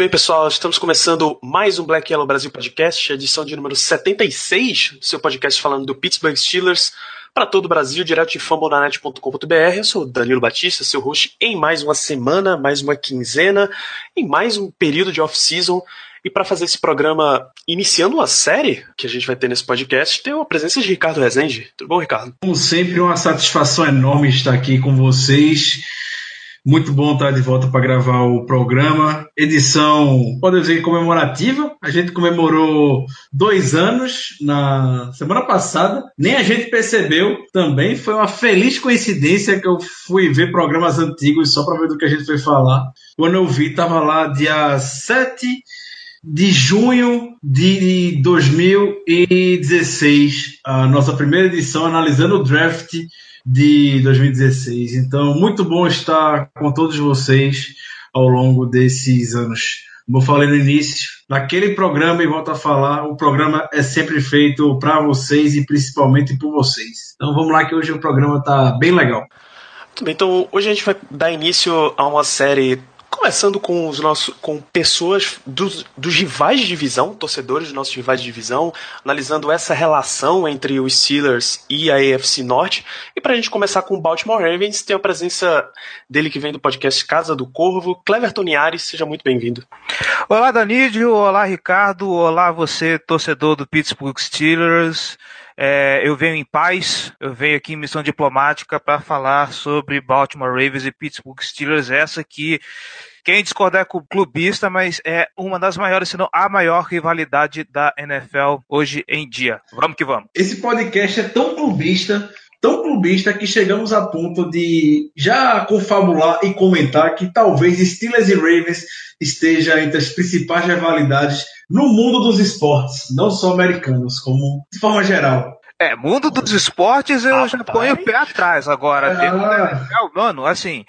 bem, pessoal, estamos começando mais um Black Yellow Brasil Podcast, edição de número 76, seu podcast falando do Pittsburgh Steelers para todo o Brasil, direto de fambonanet.com.br. Eu sou Danilo Batista, seu host em mais uma semana, mais uma quinzena, em mais um período de off-season. E para fazer esse programa, iniciando uma série que a gente vai ter nesse podcast, tem a presença de Ricardo Rezende. Tudo bom, Ricardo? Como sempre, uma satisfação enorme estar aqui com vocês. Muito bom estar de volta para gravar o programa. Edição, pode dizer, comemorativa. A gente comemorou dois anos na semana passada. Nem a gente percebeu também. Foi uma feliz coincidência que eu fui ver programas antigos só para ver do que a gente foi falar. Quando eu vi, estava lá dia 7 de junho de 2016, a nossa primeira edição analisando o draft de 2016. Então, muito bom estar com todos vocês ao longo desses anos. Como eu falei no início, naquele programa, e volto a falar, o programa é sempre feito para vocês e principalmente por vocês. Então vamos lá que hoje o programa está bem legal. Muito bem, então hoje a gente vai dar início a uma série Começando com os nossos, com pessoas dos, dos rivais de divisão, torcedores dos nossos rivais de divisão, analisando essa relação entre os Steelers e a AFC Norte. E para a gente começar com o Baltimore Ravens, tem a presença dele que vem do podcast Casa do Corvo, Clever Toniares, seja muito bem-vindo. Olá, Danídio, olá, Ricardo, olá, você, torcedor do Pittsburgh Steelers. É, eu venho em paz, eu venho aqui em missão diplomática para falar sobre Baltimore Ravens e Pittsburgh Steelers, essa que quem discordar é com o clubista, mas é uma das maiores, se não a maior rivalidade da NFL hoje em dia. Vamos que vamos. Esse podcast é tão clubista, tão clubista que chegamos a ponto de já confabular e comentar que talvez Steelers e Ravens esteja entre as principais rivalidades no mundo dos esportes, não só americanos, como de forma geral. É, mundo dos esportes eu já ponho o pé atrás agora. Ah. Mano, assim,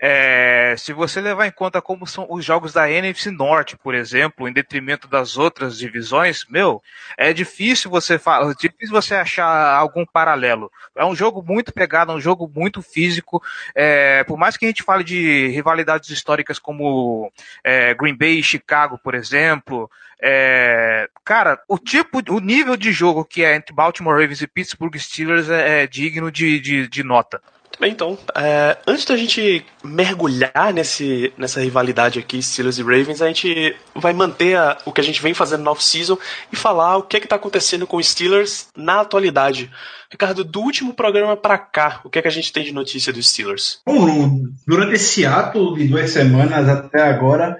é, se você levar em conta como são os jogos da NFC Norte, por exemplo, em detrimento das outras divisões, meu, é difícil você falar, difícil você achar algum paralelo. É um jogo muito pegado, é um jogo muito físico. É, por mais que a gente fale de rivalidades históricas como é, Green Bay e Chicago, por exemplo, é, cara, o tipo, o nível de jogo que é entre Baltimore Ravens e Pittsburgh Steelers é, é digno de, de, de nota. Bem, então, é, antes da gente mergulhar nesse, nessa rivalidade aqui, Steelers e Ravens, a gente vai manter a, o que a gente vem fazendo no off-season e falar o que é está acontecendo com os Steelers na atualidade. Ricardo, do último programa para cá, o que é que a gente tem de notícia dos Steelers? Bom, durante esse ato de duas semanas até agora,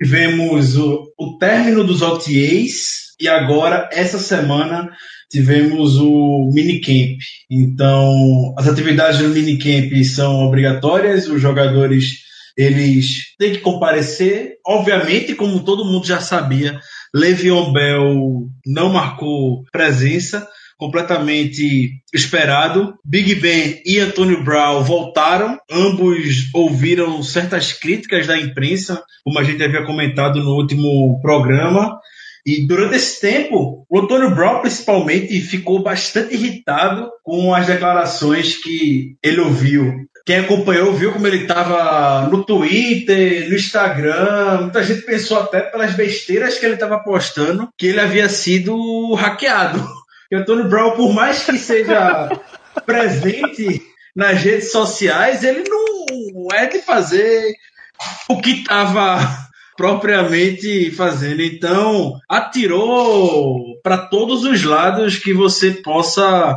tivemos o, o término dos OTAs e agora, essa semana, tivemos o minicamp. Então, as atividades do minicamp são obrigatórias, os jogadores eles têm que comparecer. Obviamente, como todo mundo já sabia, Le'Veon Bell não marcou presença, completamente esperado. Big Ben e Antônio Brown voltaram, ambos ouviram certas críticas da imprensa, como a gente havia comentado no último programa. E durante esse tempo, o Antônio Brown, principalmente, ficou bastante irritado com as declarações que ele ouviu. Quem acompanhou viu como ele estava no Twitter, no Instagram. Muita gente pensou até pelas besteiras que ele estava postando que ele havia sido hackeado. E o Antônio Brown, por mais que seja presente nas redes sociais, ele não é de fazer o que estava propriamente fazendo. Então, atirou para todos os lados que você possa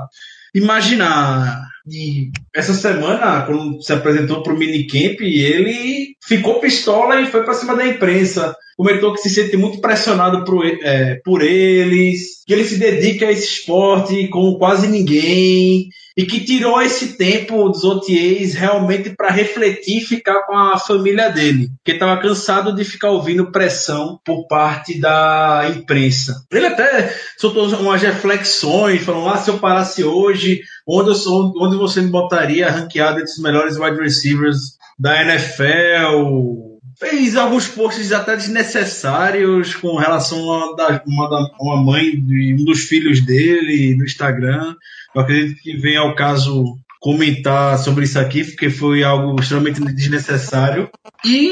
imaginar. E essa semana, quando se apresentou para o minicamp, ele ficou pistola e foi para cima da imprensa. Comentou que se sente muito pressionado por, é, por eles, que ele se dedica a esse esporte como quase ninguém e que tirou esse tempo dos OTAs realmente para refletir e ficar com a família dele, que estava cansado de ficar ouvindo pressão por parte da imprensa. Ele até soltou umas reflexões, falando: ah, se eu parasse hoje, onde, eu sou, onde você me botaria ranqueado entre os melhores wide receivers da NFL? fez alguns posts até desnecessários com relação a uma, uma mãe de um dos filhos dele no Instagram. Eu acredito que vem ao caso comentar sobre isso aqui, porque foi algo extremamente desnecessário. E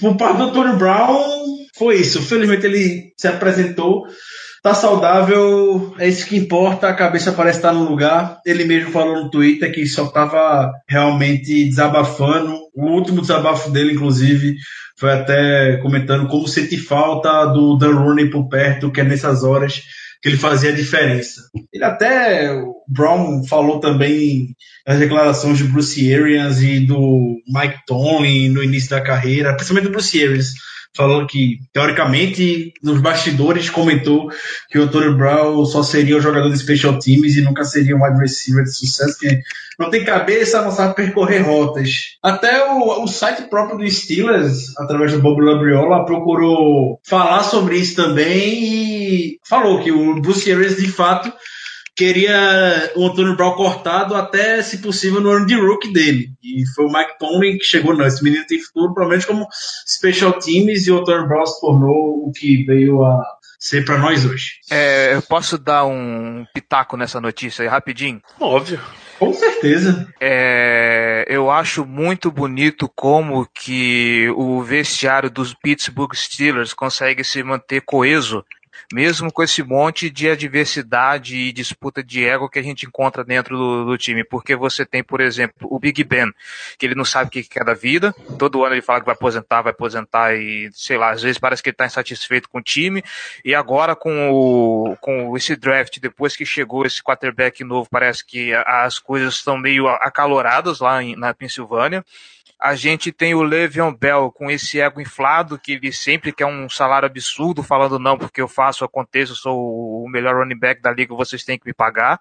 por parte do Tony Brown, foi isso. Felizmente ele se apresentou. Tá saudável, é isso que importa, a cabeça parece estar no lugar. Ele mesmo falou no Twitter que só estava realmente desabafando. O último desabafo dele, inclusive, foi até comentando como sente falta do Dan Rooney por perto, que é nessas horas que ele fazia a diferença. Ele até, o Brown falou também nas declarações de Bruce Arians e do Mike Tomlin no início da carreira, principalmente do Bruce Arians, falou que, teoricamente, nos bastidores comentou que o Antônio Brown só seria o jogador de special teams e nunca seria um wide receiver de sucesso, que não tem cabeça, não sabe percorrer rotas. Até o, o site próprio do Steelers, através do Bob Labriola, procurou falar sobre isso também e falou que o Bruce Arians, de fato, queria o Antônio Brown cortado até, se possível, no ano de rookie dele. E foi o Mike Tomlin que chegou, não, esse menino tem futuro, provavelmente como special teams, e o Antônio Brown se tornou o que veio a ser para nós hoje. É, eu posso dar um pitaco nessa notícia aí, rapidinho? Óbvio. Com certeza. É, eu acho muito bonito como que o vestiário dos Pittsburgh Steelers consegue se manter coeso mesmo com esse monte de adversidade e disputa de ego que a gente encontra dentro do, do, time, porque você tem, por exemplo, o Big Ben, que ele não sabe o que quer da vida, todo ano ele fala que vai aposentar, vai aposentar e, sei lá, às vezes parece que ele está insatisfeito com o time, e agora com, o, com esse draft, depois que chegou esse quarterback novo, parece que as coisas estão meio acaloradas lá em, na Pensilvânia, a gente tem o Le'Veon Bell com esse ego inflado, que ele sempre quer um salário absurdo, falando não, porque eu faço, aconteço, eu sou o melhor running back da liga, vocês têm que me pagar.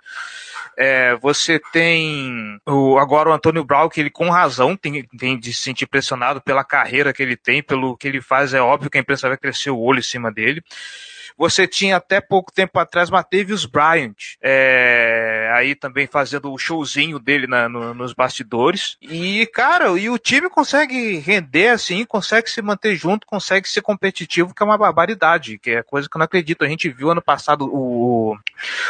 É, você tem o, agora o Antônio Brown, que ele com razão tem, tem de se sentir pressionado pela carreira que ele tem, pelo que ele faz, é óbvio que a imprensa vai crescer o olho em cima dele. Você tinha até pouco tempo atrás Matevius Bryant, é, aí também fazendo o showzinho dele na, no, nos bastidores. E, cara, e o time consegue render assim, consegue se manter junto, consegue ser competitivo, que é uma barbaridade, que é coisa que eu não acredito. A gente viu ano passado o,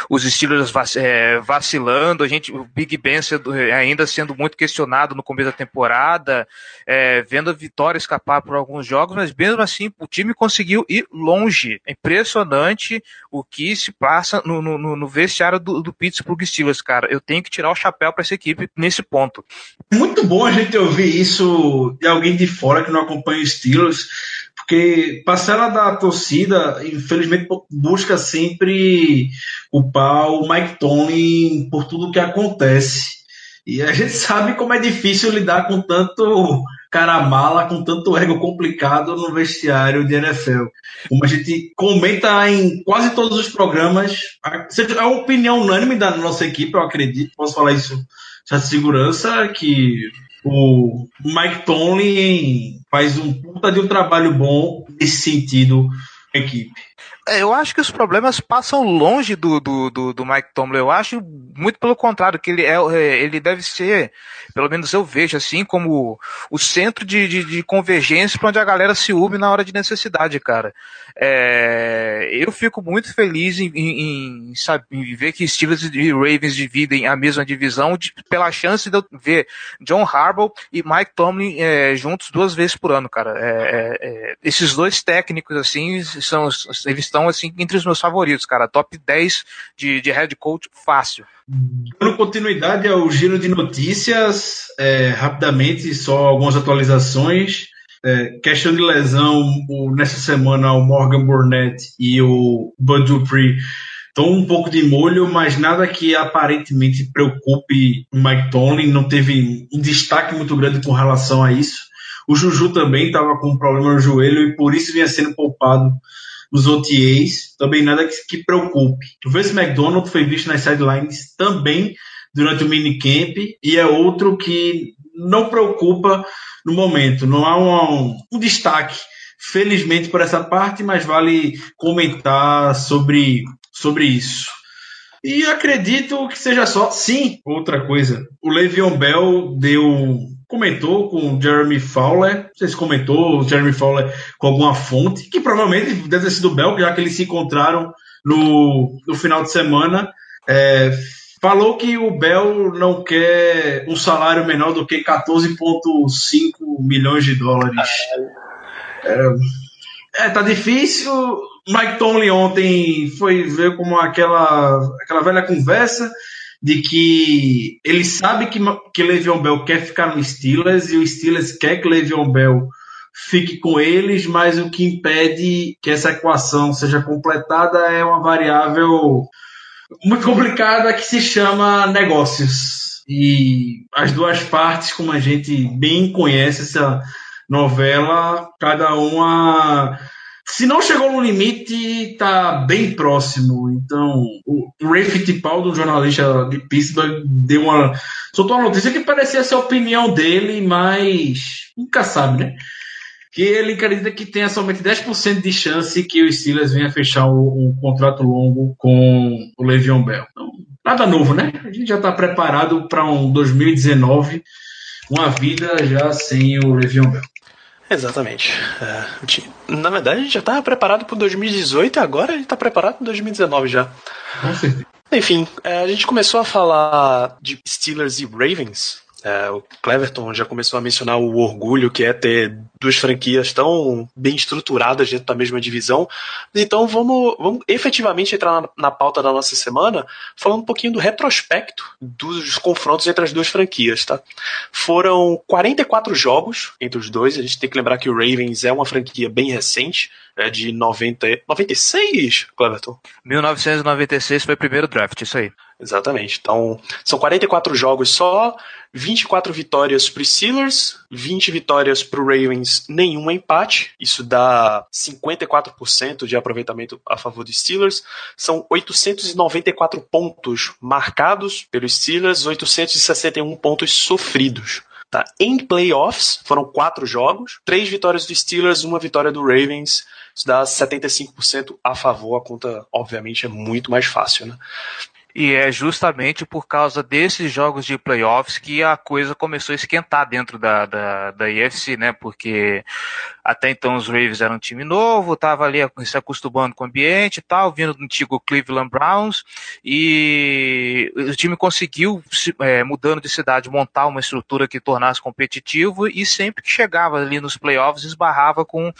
os Steelers é, vacilando, a gente, o Big Ben sendo, é, ainda sendo muito questionado no começo da temporada, é, vendo a vitória escapar por alguns jogos, mas mesmo assim o time conseguiu ir longe. É impressionante o que se passa no, no, no vestiário do, do Pittsburgh Steelers, cara. Eu tenho que tirar o chapéu para essa equipe nesse ponto. Muito bom a gente ouvir isso de alguém de fora que não acompanha os Steelers, porque parcela da torcida, infelizmente, busca sempre culpar o Mike Tomlin por tudo que acontece. E a gente sabe como é difícil lidar com tanto cara mala com tanto ego complicado no vestiário de NFL. Como a gente comenta em quase todos os programas, é uma opinião unânime da nossa equipe, eu acredito, posso falar isso de segurança, que o Mike Tomlin faz um puta de um trabalho bom nesse sentido equipe. É, eu acho que os problemas passam longe do, do, do, do, Mike Tomlin. Eu acho muito pelo contrário, que ele, é, é, ele deve ser, pelo menos eu vejo assim, como o centro de, de, de convergência para onde a galera se une na hora de necessidade, cara. É, eu fico muito feliz em, em, em, sabe, em ver que Steelers e Ravens dividem a mesma divisão de, pela chance de eu ver John Harbaugh e Mike Tomlin é, juntos duas vezes por ano, cara. É, esses dois técnicos, assim, são, eles estão estão assim entre os meus favoritos, cara. Top 10 de, de head coach fácil. Dando continuidade ao giro de notícias, é, rapidamente, só algumas atualizações. É, questão de lesão, o, nessa semana o Morgan Burnett e o Bud Dupree estão um pouco de molho, mas nada que aparentemente preocupe o Mike Tomlin, não teve um destaque muito grande com relação a isso. O Juju também estava com um problema no joelho e por isso vinha sendo poupado os OTAs, também nada que, que preocupe. O Vince McDonald foi visto nas sidelines também durante o minicamp e é outro que não preocupa no momento. Não há um, um destaque, felizmente, por essa parte, mas vale comentar sobre, sobre isso. E acredito que seja só. Sim, outra coisa. O Le'Veon Bell deu. Comentou com o Jeremy Fowler. Não sei se comentou Jeremy Fowler com alguma fonte, que provavelmente deve ter sido Bell, já que eles se encontraram no, no final de semana. É, falou que o Bell não quer um salário menor do que 14,5 milhões de dólares. É, é, tá difícil. Mike Tomlin ontem foi ver como aquela, aquela velha conversa de que ele sabe que, que Le'Veon Bell quer ficar no Steelers e o Steelers quer que Le'Veon Bell fique com eles, mas o que impede que essa equação seja completada é uma variável muito complicada que se chama negócios. E as duas partes, como a gente bem conhece essa novela, cada uma se não chegou no limite, está bem próximo. Então, o Ray Fittipaldi, um jornalista de Pittsburgh, deu uma. soltou uma notícia que parecia ser a opinião dele, mas nunca sabe, né? Que ele acredita que tenha somente 10% de chance que o Steelers venha fechar um, um contrato longo com o Le'Veon Bell. Então, nada novo, né? A gente já está preparado para um 2019, uma vida já sem o Le'Veon Bell. Exatamente. É, na verdade, a gente já estava preparado para 2018 e agora a gente está preparado para 2019 já. Com certeza. Enfim, é, a gente começou a falar de Steelers e Ravens é, o Cleverton já começou a mencionar o orgulho que é ter duas franquias tão bem estruturadas dentro da mesma divisão. Então vamos, vamos efetivamente entrar na, na, pauta da nossa semana falando um pouquinho do retrospecto dos confrontos entre as duas franquias. Tá? Foram 44 jogos entre os dois. A gente tem que lembrar que o Ravens é uma franquia bem recente, é de 90, 96, Cleverton? 1996 foi o primeiro draft, isso aí. Exatamente. Então, são 44 jogos só, 24 vitórias para os Steelers, 20 vitórias para o Ravens, nenhum empate. Isso dá 54% de aproveitamento a favor dos Steelers. São 894 pontos marcados pelos Steelers, 861 pontos sofridos. Tá? Em playoffs, foram quatro jogos, três vitórias dos Steelers, uma vitória do Ravens. Isso dá 75% a favor. A conta, obviamente, é muito mais fácil. Né? E é justamente por causa desses jogos de playoffs que a coisa começou a esquentar dentro da, da, da IFC, né? Porque até então os Ravens eram um time novo, tava ali se acostumando com o ambiente e tal, vindo do antigo Cleveland Browns, e o time conseguiu, é, mudando de cidade, montar uma estrutura que tornasse competitivo, e sempre que chegava ali nos playoffs esbarrava com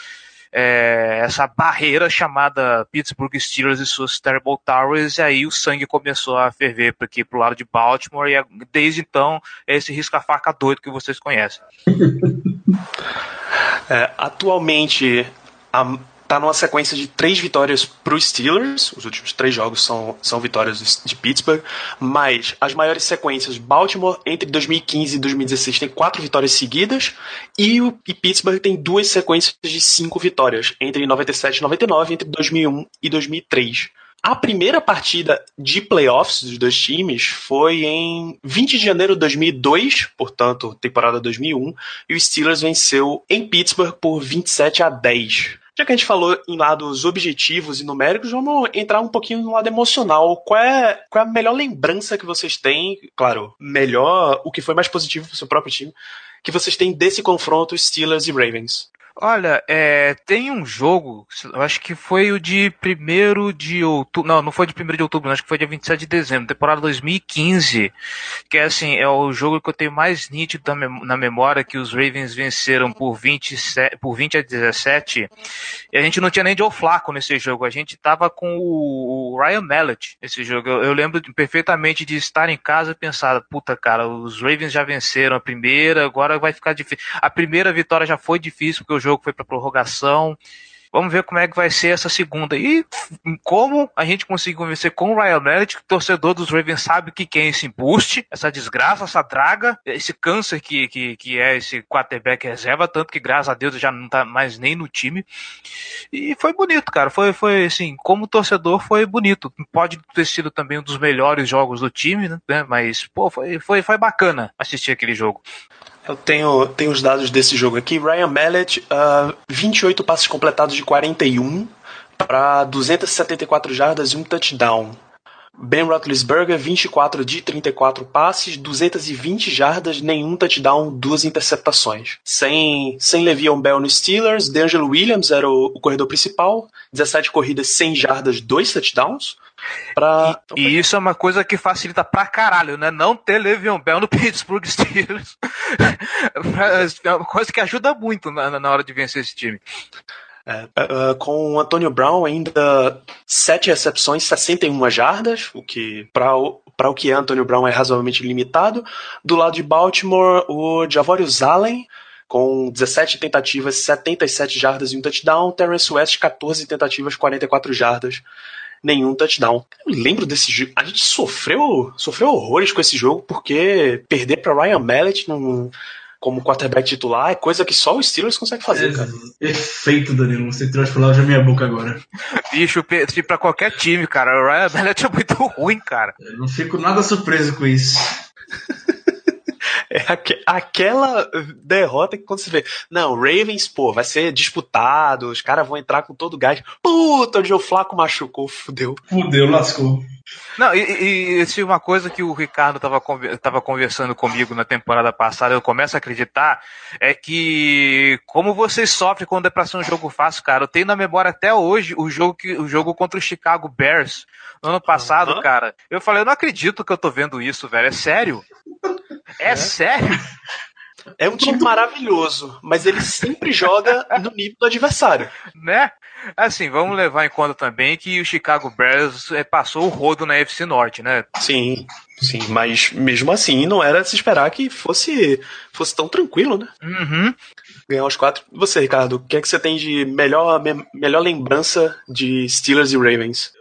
é, essa barreira chamada Pittsburgh Steelers e suas Terrible Towers, e aí o sangue começou a ferver aqui pro lado de Baltimore, e desde então é esse risca-faca doido que vocês conhecem. É, atualmente, a tá numa sequência de três vitórias para os Steelers. Os últimos três jogos são, são vitórias de Pittsburgh. Mas as maiores sequências, Baltimore entre 2015 e 2016 tem quatro vitórias seguidas. E, o, e Pittsburgh tem duas sequências de cinco vitórias, entre 97 e 99, entre 2001 e 2003. A primeira partida de playoffs dos dois times foi em 20 de janeiro de 2002, portanto, temporada 2001, e o Steelers venceu em Pittsburgh por 27 a 10. Já que a gente falou em lados objetivos e numéricos, vamos entrar um pouquinho no lado emocional. Qual é, qual é a melhor lembrança que vocês têm? Claro, melhor, o que foi mais positivo para o seu próprio time, que vocês têm desse confronto Steelers e Ravens? Olha, é, tem um jogo, eu acho que foi o de 1 de outubro, não, não foi de 1 de outubro, acho que foi dia 27 de dezembro, temporada 2015, que é assim, é o jogo que eu tenho mais nítido na memória, que os Ravens venceram por 20, por 20 a 17, e a gente não tinha nem Joe Flaco nesse jogo, a gente tava com o, Ryan Mallet nesse jogo, eu, eu lembro perfeitamente de estar em casa e pensar, puta cara, os Ravens já venceram a primeira, agora vai ficar difícil, a primeira vitória já foi difícil, porque o jogo foi para prorrogação. Vamos ver como é que vai ser essa segunda. E como a gente conseguiu vencer com o Ryan Mallett, que o torcedor dos Ravens sabe que quem é esse embuste, essa desgraça, essa draga, esse câncer que, que, que é esse quarterback reserva, tanto que graças a Deus já não tá mais nem no time. E foi bonito, cara. Foi, foi assim, como torcedor foi bonito. Pode ter sido também um dos melhores jogos do time, né? Mas, pô, foi, foi, foi bacana assistir aquele jogo. Eu tenho, tenho os dados desse jogo aqui. Ryan Mallet, uh, 28 passes completados de 41 para 274 jardas e um touchdown. Ben Roethlisberger, 24 de 34 passes, 220 jardas, nenhum touchdown, duas interceptações. Sem, sem Le'Veon Bell no Steelers, D'Angelo Williams era o, o corredor principal, 17 corridas, 100 jardas, dois touchdowns. Pra... E, e, isso é uma coisa que facilita pra caralho, né? Não ter Le'Veon Bell no Pittsburgh Steelers. é uma coisa que ajuda muito na, na hora de vencer esse time. É, uh, com o Antônio Brown ainda 7 recepções, 61 jardas, o que para o, o que é Antônio Brown é razoavelmente limitado. Do lado de Baltimore, o Javorius Allen com 17 tentativas, 77 jardas e um touchdown. Terrence West, 14 tentativas, 44 jardas nenhum touchdown. Eu lembro desse jogo. A gente sofreu, sofreu horrores com esse jogo porque perder para Ryan Mallett num, como quarterback titular é coisa que só os Steelers consegue fazer, é, cara. Perfeito, Danilo. Você tirou as palavras da minha boca agora. Bicho, para qualquer time, cara. O Ryan Mallett é muito ruim, cara. Eu não fico nada surpreso com isso. É aquela derrota que quando você vê, não, Ravens, pô, vai ser disputado, os caras vão entrar com todo o gás. Puta, onde o Flaco machucou, fudeu. Fudeu, lascou. Não, e, e, se uma coisa que o Ricardo tava, tava conversando comigo na temporada passada, eu começo a acreditar, é que como vocês sofrem quando é pra ser um jogo fácil, cara. Eu tenho na memória até hoje o jogo, que, o jogo contra o Chicago Bears no ano passado, uhum. cara. Eu falei, eu não acredito que eu tô vendo isso, velho. É sério? É, é sério? É um time maravilhoso, mas ele sempre joga no nível do adversário. Né? Assim, vamos levar em conta também que o Chicago Bears é, passou o rodo na FC Norte, né? Sim, sim, mas mesmo assim não era se esperar que fosse, fosse tão tranquilo, né? Uhum. Ganhar os quatro. Você, Ricardo, o que é que você tem de melhor, me, melhor lembrança de Steelers e Ravens?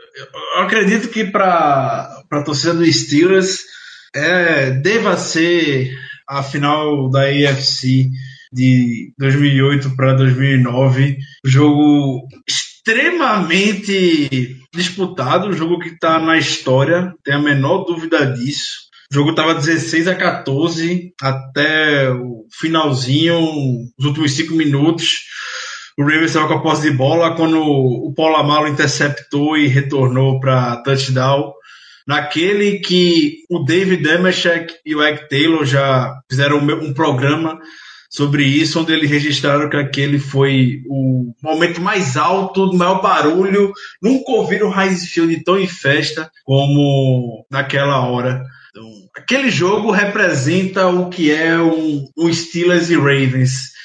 Eu acredito que para a torcida do Steelers é, deva ser a final da AFC de 2008 para 2009, jogo extremamente disputado, jogo que está na história, tem a menor dúvida disso. O jogo estava 16 a 14 até o finalzinho, os últimos cinco minutos. O Ravens estava com a posse de bola quando o Paulo interceptou e retornou para touchdown naquele que o David Demeshek e o Egg Taylor já fizeram um programa sobre isso, onde eles registraram que aquele foi o momento mais alto, do maior barulho. Nunca ouviram o Heinz Field tão em festa como naquela hora. Então, aquele jogo representa o que é um, um Steelers e Ravens.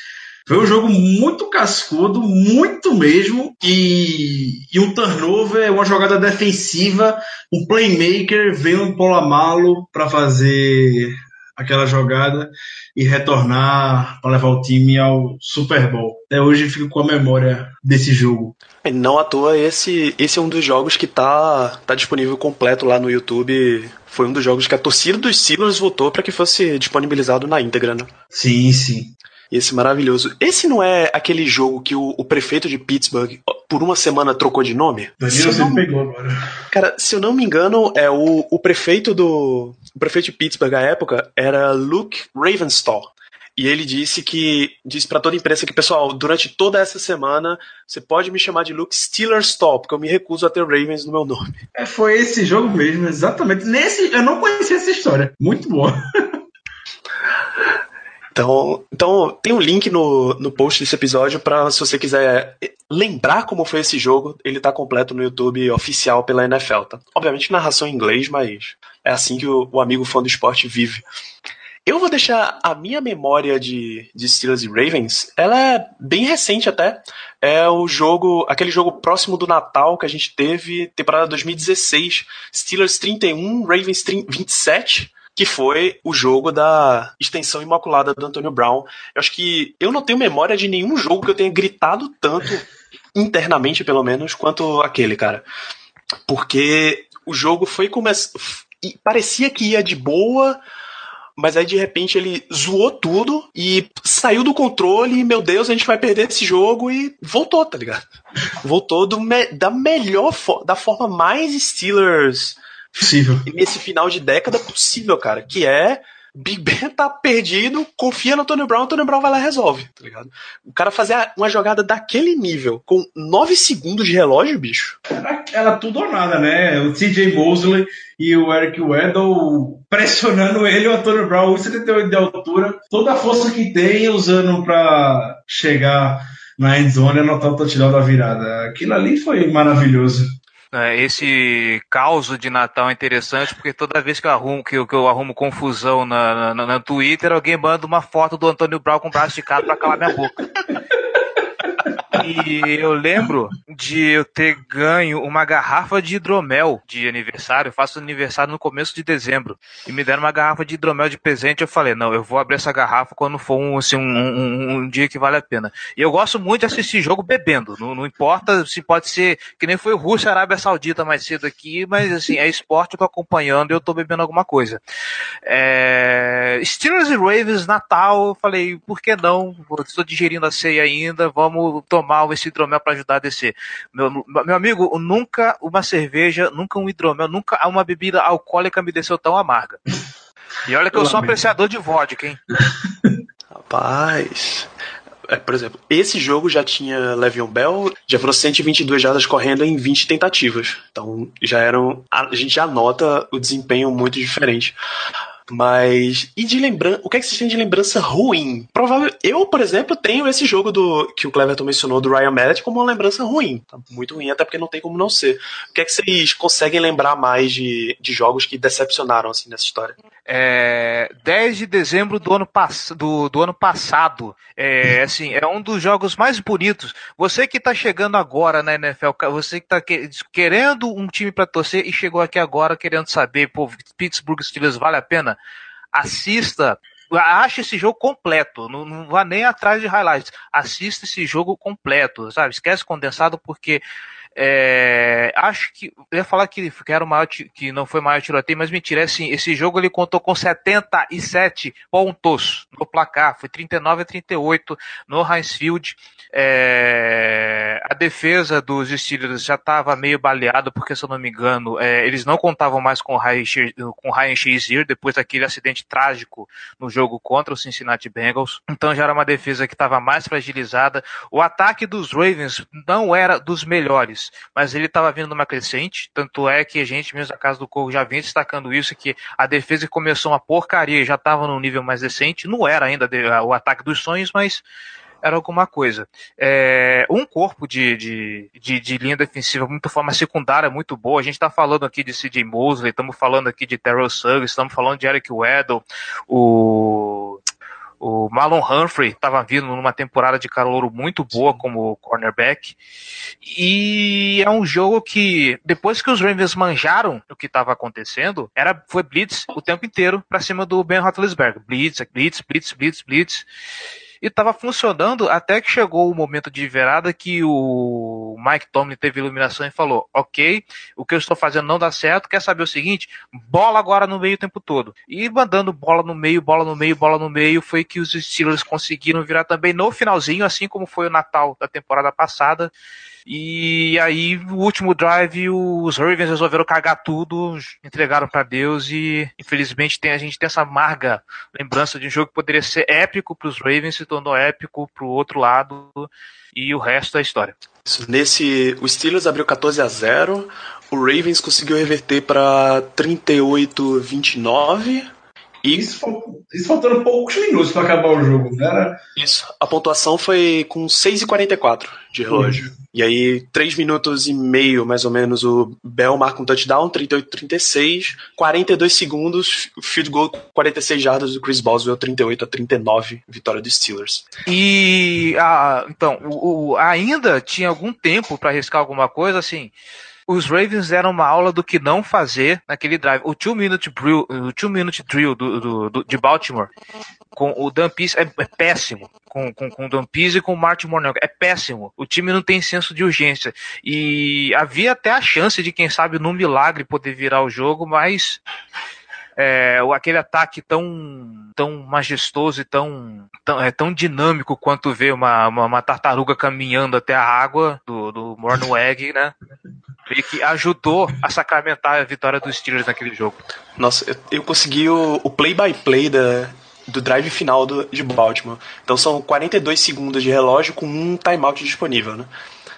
Foi um jogo muito cascudo, muito mesmo, e, e um turnover, uma jogada defensiva, um playmaker veio um Polamalo para fazer aquela jogada e retornar para levar o time ao Super Bowl. Até hoje fico com a memória desse jogo. Não à toa, esse, esse é um dos jogos que tá, tá disponível completo lá no YouTube. Foi um dos jogos que a torcida dos Steelers votou para que fosse disponibilizado na íntegra, né? Sim, sim. Esse maravilhoso. Esse não é aquele jogo que o, o prefeito de Pittsburgh, por uma semana, trocou de nome? Danilo, você não... pegou agora. Cara, se eu não me engano, é o, o prefeito do. O prefeito de Pittsburgh à época era Luke Ravenstall. E ele disse que disse para toda a imprensa que, pessoal, durante toda essa semana você pode me chamar de Luke Steelerstall, porque eu me recuso a ter Ravens no meu nome. É, foi esse jogo mesmo, exatamente. Nesse, eu não conhecia essa história. Muito boa. Então, então tem um link no, no post desse episódio para se você quiser lembrar como foi esse jogo, ele tá completo no YouTube oficial pela NFL, tá? Obviamente narração em inglês, mas é assim que o, o amigo fã do esporte vive. Eu vou deixar a minha memória de, de Steelers e Ravens, ela é bem recente até. É o jogo, aquele jogo próximo do Natal que a gente teve, temporada 2016, Steelers 31, Ravens 27 que foi o jogo da extensão imaculada do Antônio Brown. Eu acho que eu não tenho memória de nenhum jogo que eu tenha gritado tanto internamente pelo menos, quanto aquele, cara. Porque o jogo foi começar. Parecia que ia de boa, mas aí de repente ele zoou tudo e saiu do controle e, meu Deus, a gente vai perder esse jogo e voltou, tá ligado? Voltou me da melhor, da forma mais Steelers possível. Nesse final de década possível, cara, que é Big Ben tá perdido, confia no Tony Brown, Tony Brown vai lá e resolve, tá ligado? O cara fazer uma jogada daquele nível, com 9 segundos de relógio, bicho. Era, era tudo ou nada, né? O TJ Mosley e o Eric Weddle pressionando ele, o Tony Brown, 1,78 de altura, toda a força que tem usando pra chegar na endzone e anotar o touchdown da virada. Aquilo ali foi maravilhoso. É, esse caos de Natal é interessante porque toda vez que eu arrumo, que eu, que eu arrumo confusão na, na, na, Twitter, alguém manda uma foto do Antônio Brown com o braço esticado pra calar minha boca. E eu lembro de eu ter ganho uma garrafa de hidromel de aniversário. Eu faço aniversário no começo de dezembro. E me deram uma garrafa de hidromel de presente. Eu falei, não, eu vou abrir essa garrafa quando for um, assim, um, um, um dia que vale a pena. E eu gosto muito de assistir jogo bebendo. Não, não importa se pode ser que nem foi Rússia Arábia Saudita mais cedo aqui, mas assim, é esporte, eu tô acompanhando e eu tô bebendo alguma coisa. É... Steelers e Ravens, Natal, eu falei, por que não? Estou digerindo a ceia ainda, vamos tomar tomar esse hidromel para ajudar a descer. Meu, meu amigo, nunca uma cerveja, nunca um hidromel, nunca uma bebida alcoólica me desceu tão amarga. E olha que eu, eu sou um apreciador de vodka, hein? Rapaz. É, por exemplo, esse jogo já tinha Le'Veon Bell, já foram 122 jardas correndo em 20 tentativas. Então já eram. A gente já nota o desempenho muito diferente. Mas. E de lembrança. O que é que vocês têm de lembrança ruim? Provável. Eu, por exemplo, tenho esse jogo do que o Cleverton mencionou do Ryan Mallet como uma lembrança ruim. Tá muito ruim, até porque não tem como não ser. O que é que vocês conseguem lembrar mais de, de jogos que decepcionaram assim nessa história? É, 10 de dezembro do ano, pass do, do ano passado. É, assim, é um dos jogos mais bonitos. Você que está chegando agora na NFL, você que está que, querendo um time para torcer e chegou aqui agora querendo saber, pô, Pittsburgh Steelers vale a pena? Assista acha esse jogo completo, não, não vá nem atrás de highlights. Assista esse jogo completo, sabe? Esquece condensado porque é, acho que. Eu ia falar que, que, era o maior, que não foi o maior tiroteio, mas mentira. É assim, esse jogo ele contou com 77 pontos no placar. Foi 39 a 38 no Heinz Field. É, a defesa dos Steelers já estava meio baleada, porque se eu não me engano, é, eles não contavam mais com o Ryan, Shazier depois daquele acidente trágico no jogo contra o Cincinnati Bengals. Então já era uma defesa que estava mais fragilizada. O ataque dos Ravens não era dos melhores mas ele estava vindo numa crescente, tanto é que a gente, mesmo a casa do Corvo, já vinha destacando isso, que a defesa começou uma porcaria já estava num nível mais decente, não era ainda o ataque dos sonhos, mas era alguma coisa. É, um corpo de, de, de, de, linha defensiva muito forma secundária muito boa. A gente está falando aqui de CJ Mosley, estamos falando aqui de Terrell Suggs, estamos falando de Eric Weddle, o o Malon Humphrey estava vindo numa temporada de calouro muito boa como cornerback. E é um jogo que, depois que os Ravens manjaram o que estava acontecendo, era, foi blitz o tempo inteiro para cima do Ben Roethlisberger. Blitz, blitz, blitz, blitz, blitz e estava funcionando até que chegou o momento de virada que o Mike Tomlin teve iluminação e falou: Ok, o que eu estou fazendo não dá certo, quer saber o seguinte? Bola agora no meio o tempo todo. E mandando bola no meio, bola no meio, bola no meio, foi que os Steelers conseguiram virar também no finalzinho, assim como foi o Natal da temporada passada. E aí, o último drive, os Ravens resolveram cagar tudo, entregaram para Deus e infelizmente tem, a gente tem essa amarga lembrança de um jogo que poderia ser épico para os Ravens, se tornou épico para o outro lado e o resto é história. Nesse, o Steelers abriu 14 a 0, o Ravens conseguiu reverter para 38-29 e isso, isso faltando poucos minutos para acabar o jogo, né? Isso. A pontuação foi com 6,44 de relógio. Uhum. E aí, 3 minutos e meio, mais ou menos, o Bell marca um touchdown, 38-36. 42 segundos, field goal, 46 jardas do Chris Boswell, 38 a 39, vitória dos Steelers. E, ah, então, o, o, ainda tinha algum tempo para arriscar alguma coisa, assim os Ravens deram uma aula do que não fazer naquele drive. O two minute drill, o two minute drill do, do, do, de Baltimore com o Dan é, é péssimo. Com, com, com o Dan e com o Martin Mornell. É péssimo. O time não tem senso de urgência. E havia até a chance de, quem sabe, num milagre poder virar o jogo, mas é, aquele ataque tão, tão majestoso e tão, tão, é, tão dinâmico quanto ver uma, uma, uma, tartaruga caminhando até a água do, do Mornweg, né? E que ajudou a sacramentar a vitória dos Steelers naquele jogo. Nossa, eu, eu consegui o play-by-play -play da, do drive final do, de Baltimore. Então são 42 segundos de relógio com um timeout disponível, né?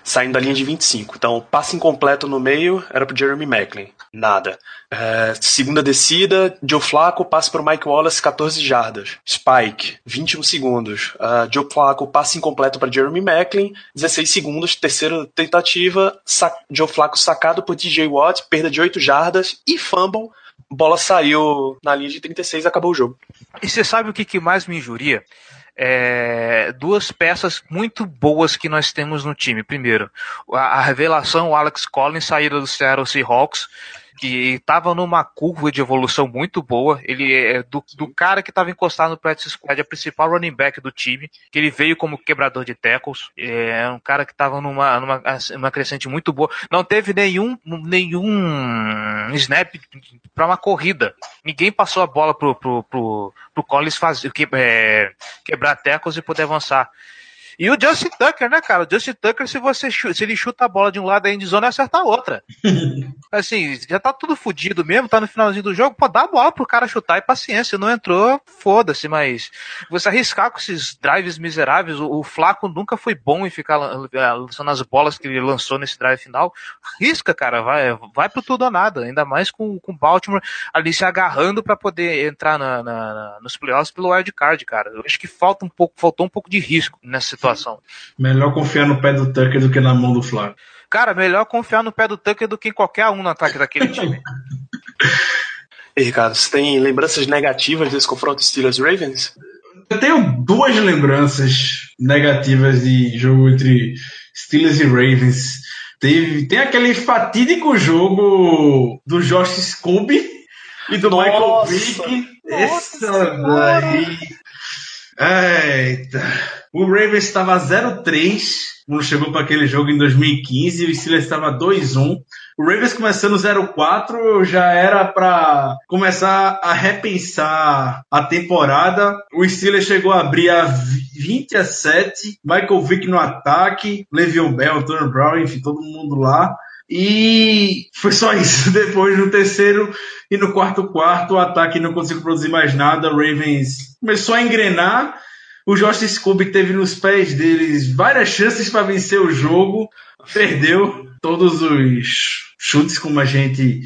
Saindo da linha de 25. Então, passe incompleto no meio era pro Jeremy Macklin. Nada. É, segunda descida, Joe Flacco, passe pro Mike Wallace, 14 jardas. Spike, 21 segundos. Uh, Joe Flacco, passe incompleto para Jeremy Macklin, 16 segundos. Terceira tentativa, Joe Flacco sacado por DJ Watt, perda de 8 jardas e fumble bola saiu na linha de 36 e acabou o jogo. E você sabe o que, que mais me injuria? É, duas peças muito boas que nós temos no time. Primeiro, a, a revelação, o Alex Collins, saída do Seattle Seahawks, que estava numa curva de evolução muito boa. Ele é do, do cara que estava encostado no practice squad, a principal running back do time, que ele veio como quebrador de tackles. É um cara que estava numa, numa, numa crescente muito boa. Não teve nenhum, nenhum snap para uma corrida. Ninguém passou a bola pro, pro, pro, pro Collins fazer, que, é, quebrar tackles e poder avançar. E o Justin Tucker, né, cara? O Justin Tucker, se você se ele chuta a bola de um lado da endzone, acerta a outra. assim, já tá tudo fodido mesmo, tá no finalzinho do jogo, pode dar a bola pro cara chutar e paciência. Não entrou, foda-se, mas você arriscar com esses drives miseráveis, o, o Flaco nunca foi bom em ficar é, lançando as bolas que ele lançou nesse drive final. Risca, cara, vai, vai pro tudo ou nada, ainda mais com o Baltimore ali se agarrando para poder entrar na, na, na, nos playoffs pelo wild card, cara. Eu acho que falta um pouco, faltou um pouco de risco nessa situação. Melhor confiar no pé do Tucker do que na mão do Flávio. Cara, melhor confiar no pé do Tucker do que em qualquer um no ataque daquele time. E Ricardo, você tem lembranças negativas desse confronto Steelers-Ravens? Eu tenho duas lembranças negativas de jogo entre Steelers e Ravens. Teve, tem aquele fatídico jogo do Josh Scooby e do Nossa, Michael Vick. Essa daí Eita. O Ravens estava 0-3 quando chegou para aquele jogo em 2015 e o Steelers estava 2-1. O Ravens começando 0-4 já era para começar a repensar a temporada. O Steelers chegou a abrir a 20 a 7. Michael Vick no ataque, Le'Veon Bell, Tony Brown, enfim, todo mundo lá. E foi só isso. Depois, no terceiro e no quarto quarto, o ataque não conseguiu produzir mais nada. O Ravens começou a engrenar. O Josh Scooby teve nos pés deles várias chances para vencer o jogo. Perdeu todos os chutes, como a gente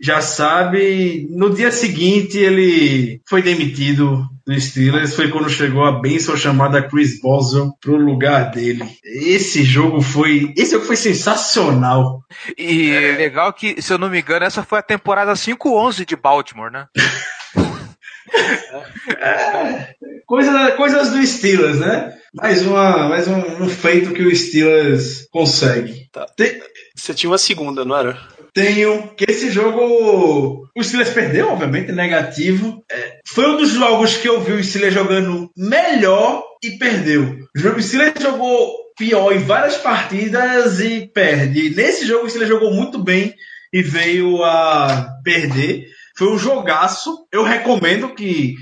já sabe. No dia seguinte, ele foi demitido do Steelers. Foi quando chegou a benção chamada Chris Boswell pro lugar dele. Esse jogo foi. Esse jogo foi sensacional. E é. legal que, se eu não me engano, essa foi a temporada 5-11 de Baltimore, né? é, coisa, coisas do Steelers, né? Mais, uma, mais um, um feito que o Steelers consegue. Tá. Tem... Você tinha uma segunda, não era? tenho que esse jogo o Steelers perdeu, obviamente, negativo. É, foi um dos jogos que eu vi o Steelers jogando melhor e perdeu. O Steelers jogou pior em várias partidas e perde. Nesse jogo o Steelers jogou muito bem e veio a perder. Foi um jogaço. Eu recomendo que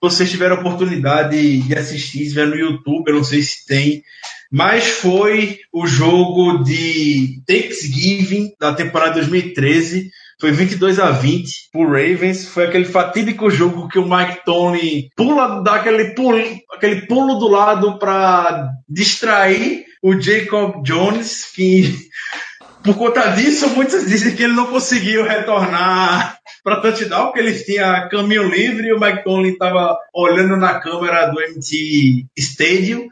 vocês tiveram a oportunidade de assistir, se no YouTube, eu não sei se tem, mas foi o jogo de Thanksgiving da temporada 2013. Foi 22 a 20 pro Ravens. Foi aquele fatídico jogo que o Mike Tony pula, dá aquele pulo, aquele pulo do lado para distrair o Jacob Jones, que por conta disso, muitos dizem que ele não conseguiu retornar para touchdown, porque eles tinham caminho livre e o Mike estava olhando na câmera do MT Stadium